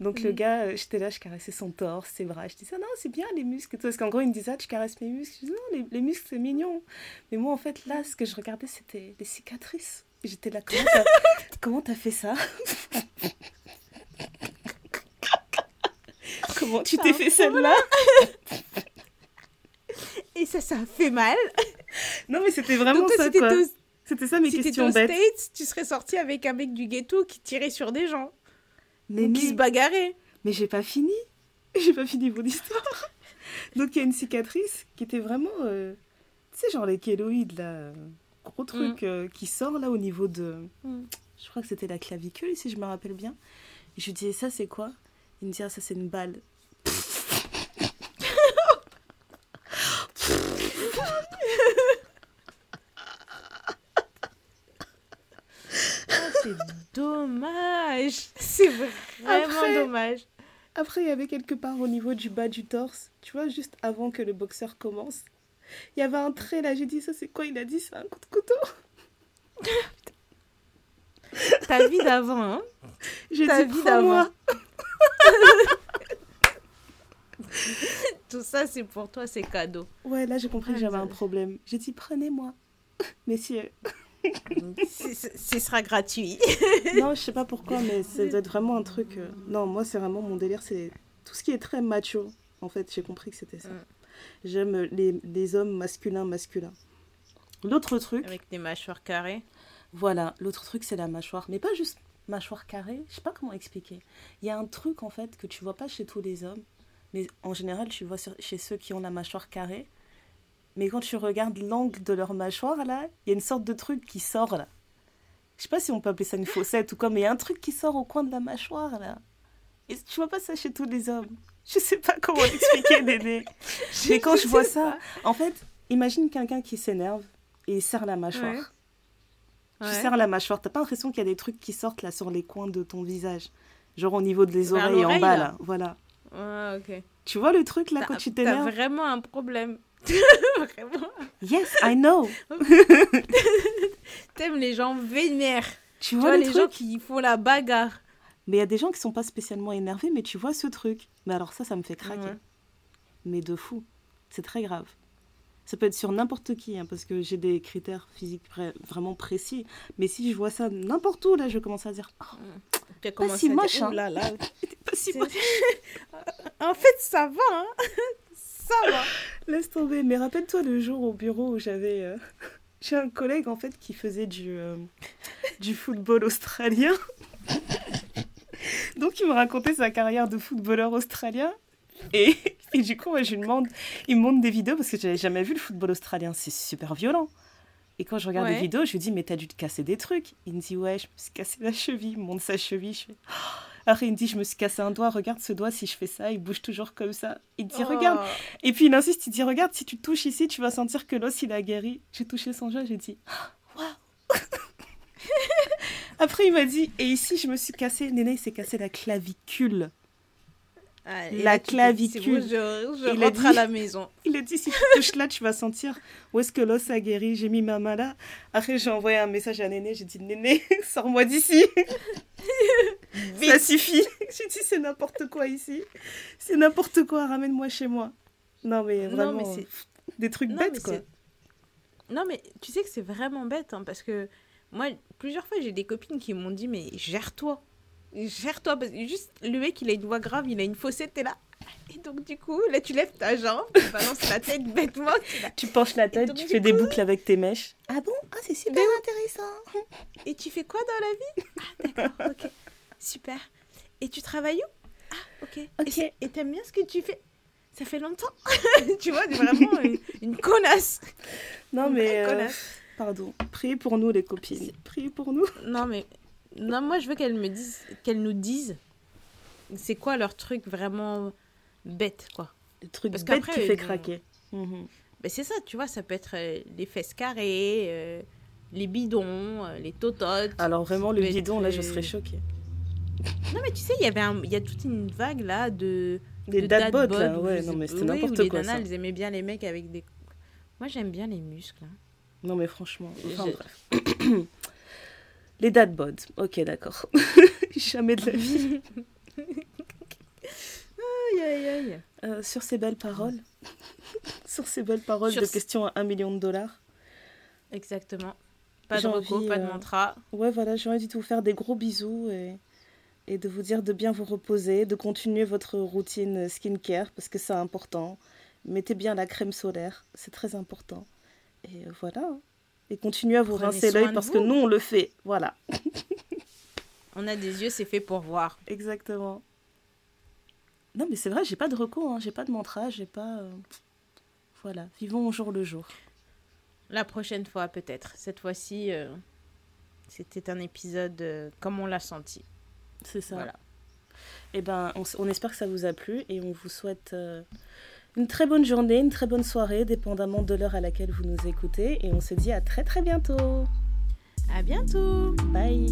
Donc le Mhm. gars, euh, j'étais là, je caressais son torse, ses bras. Je disais, ah non, c'est bien les muscles et tout. Parce qu'en gros, il me disait, ah, tu caresses mes muscles. Je disais, non, les, les muscles, c'est mignon. Mais moi, en fait, là, ce que je regardais, c'était les cicatrices. J'étais là, comment t'as, [LAUGHS] comment t'as fait ça? [LAUGHS] Comment tu t'es fait celle-là? Et ça, ça fait mal. [LAUGHS] Non, mais c'était vraiment Donc toi, ça, quoi. aux, C'était ça mes si questions bêtes. States, tu serais sorti avec un mec du ghetto qui tirait sur des gens. Mais, Ou qui se mais, bagarrait. mais j'ai pas fini. [LAUGHS] J'ai pas fini mon histoire. Donc il y a une cicatrice qui était vraiment... euh, tu sais, genre les kéloïdes, là. Gros truc euh, qui sort, là, au niveau de... Mm. Je crois que c'était la clavicule, si je me rappelle bien. Et je lui disais, ça, c'est quoi? Il me dit, ah, ça, c'est une balle c'est dommage. C'est vraiment Après- dommage. Après, il y avait quelque part au niveau du bas du torse, tu vois, juste avant que le boxeur commence. Il y avait un trait là, j'ai dit ça c'est quoi Il a dit c'est un coup de couteau. [LAUGHS] Ta vie d'avant, hein J'ai dit vie prends-moi. [LAUGHS] Tout ça, c'est pour toi, c'est cadeau. Ouais, là j'ai compris que Ah, j'avais un ça- problème. J'ai dit prenez-moi. [LAUGHS] Messieurs. Ce sera gratuit. [LAUGHS] non, je sais pas pourquoi, mais ça doit être vraiment un truc. euh, Non, moi, c'est vraiment mon délire, c'est tout ce qui est très macho. En fait, j'ai compris que c'était ça. Mm. J'aime les, les hommes masculins, masculins. L'autre truc, Avec des mâchoires carrées. voilà, l'autre truc, c'est la mâchoire. Mais pas juste mâchoire carrée, je sais pas comment expliquer. Il y a un truc, en fait, que tu vois pas chez tous les hommes, mais en général, tu vois chez ceux qui ont la mâchoire carrée. Mais quand tu regardes l'angle de leur mâchoire, là, il y a une sorte de truc qui sort, là. Je sais pas si on peut appeler ça une fossette ou quoi, mais il y a un truc qui sort au coin de la mâchoire, là. Et tu vois pas ça chez tous les hommes. Je sais pas comment l'expliquer, [LAUGHS] Dédé. Mais quand je vois ça, en fait, imagine quelqu'un qui s'énerve et il serre la mâchoire. Ouais. Tu Ouais. serres la mâchoire, t'as pas l'impression qu'il y a des trucs qui sortent là sur les coins de ton visage Genre au niveau des oreilles en bas là. là, voilà. Ok. Tu vois le truc là T'as- quand tu T'as t'énerves? vraiment un problème. [LAUGHS] vraiment. Yes, I know. [LAUGHS] T'aimes les gens vénères. Tu Tu vois vois le les gens qui font la bagarre. Mais il y a des gens qui sont pas spécialement énervés, mais tu vois ce truc. Mais alors ça, ça me fait craquer. Ouais. Mais de fou. C'est très grave. Ça peut être sur n'importe qui, hein, parce que j'ai des critères physiques vra- vraiment précis. Mais si je vois ça n'importe où, là, je commence à dire Oh, Pas si dire, moche, hein. Là là. [LAUGHS] pas si moche. en fait, ça va, hein. Ça va. [LAUGHS] Laisse tomber. Mais rappelle-toi le jour au bureau où j'avais. euh, [LAUGHS] J'ai un collègue, en fait, qui faisait du, euh, du football australien. [LAUGHS] Donc, il me racontait sa carrière de footballeur australien. Et, et du coup, moi, je lui demande, il me montre des vidéos parce que j'avais jamais vu le football australien. C'est super violent. Et quand je regarde les Ouais. vidéos, je lui dis, mais t'as dû te casser des trucs. Il me dit, ouais, je me suis cassé la cheville. Il me montre sa cheville. Je fais, Oh. [GASPS] Après, il me dit, je me suis cassé un doigt. Regarde ce doigt, si je fais ça, il bouge toujours comme ça. Il dit, regarde. Oh. Et puis il insiste, il dit, regarde, si tu touches ici, tu vas sentir que l'os, il a guéri. J'ai touché son doigt, j'ai dit, [GASPS] waouh. [LAUGHS] Après, il m'a dit, et ici, je me suis cassé, Néné, il s'est cassé la clavicule. Ah, La clavicule. je, je Il rentre dit- à la maison. [LAUGHS] Il a dit, si tu touches là, tu vas sentir où est-ce que l'os a guéri. J'ai mis ma main là. Après, j'ai envoyé un message à Néné, j'ai dit, Néné, [LAUGHS] sors-moi d'ici. Ça suffit. [LAUGHS] J'ai dit, c'est n'importe quoi ici. C'est n'importe quoi, ramène-moi chez moi. Non, mais Non, vraiment, mais c'est- des trucs Non, bêtes, quoi. Non, mais tu sais que c'est vraiment bête, hein, parce que moi, plusieurs fois, j'ai des copines qui m'ont dit, mais gère-toi. Gère-toi, parce que juste le mec, il a une voix grave, il a une fossette, t'es là. Et donc, du coup, là, tu lèves ta jambe, tu balances la tête bêtement, tu penches la tête, donc, tu fais des boucles avec tes mèches. Ah bon? Ah, c'est super intéressant. Et tu fais quoi dans la vie? Ah, d'accord. Super. Et tu travailles où? Ah, ok. Ok. Et t'aimes bien ce que tu fais? Ça fait longtemps [LAUGHS] Tu vois, c'est vraiment [LAUGHS] une, une connasse. Non, Une mais. euh, connasse. pardon. Priez pour nous, les copines. Priez pour nous. [LAUGHS] Non, mais. Non, moi, je veux qu'elles me disent. Qu'elles nous disent. C'est quoi leur truc vraiment bête, quoi. Les trucs Parce qu'après, qui fait craquer. Mhm. Ben, c'est ça, tu vois, ça peut être euh, les fesses carrées, euh, les bidons, les tototes. Alors, vraiment, le être, bidon, là, je serais choquée. Non, mais tu sais, il y avait un- y a toute une vague là de. Des de dad là. Ouais, non, mais c'était oui, n'importe les quoi, nanas, ça. elles aimaient bien les mecs avec des. Moi, j'aime bien les muscles. hein. Non, mais franchement. Enfin, bref. [COUGHS] les dad bods. Ok, d'accord. [LAUGHS] Jamais de la vie. [LAUGHS] Aïe, aïe, aïe. Euh, sur ces belles paroles. [LAUGHS] sur ces belles paroles Sur de questions à un million de dollars. Exactement. Pas de recours, pas de euh, mantra. Ouais, voilà, j'ai envie de vous faire des gros bisous et, et de vous dire de bien vous reposer, de continuer votre routine skincare parce que c'est important. Mettez bien la crème solaire, c'est très important. Et voilà. Et continuez à vous Prenez rincer l'œil parce que nous, on le fait. Voilà, [LAUGHS] On a des yeux, c'est fait pour voir. exactement. Non, mais c'est vrai, j'ai pas de recours, hein, j'ai pas de mantra, j'ai pas. euh, Voilà, vivons au jour le jour. La prochaine fois, peut-être. Cette fois-ci, euh, c'était un épisode euh, comme on l'a senti. C'est ça. Voilà. Eh ben, on espère que ça vous a plu et on vous souhaite euh, une très bonne journée, une très bonne soirée, dépendamment de l'heure à laquelle vous nous écoutez. Et on se dit à très très bientôt. À bientôt Bye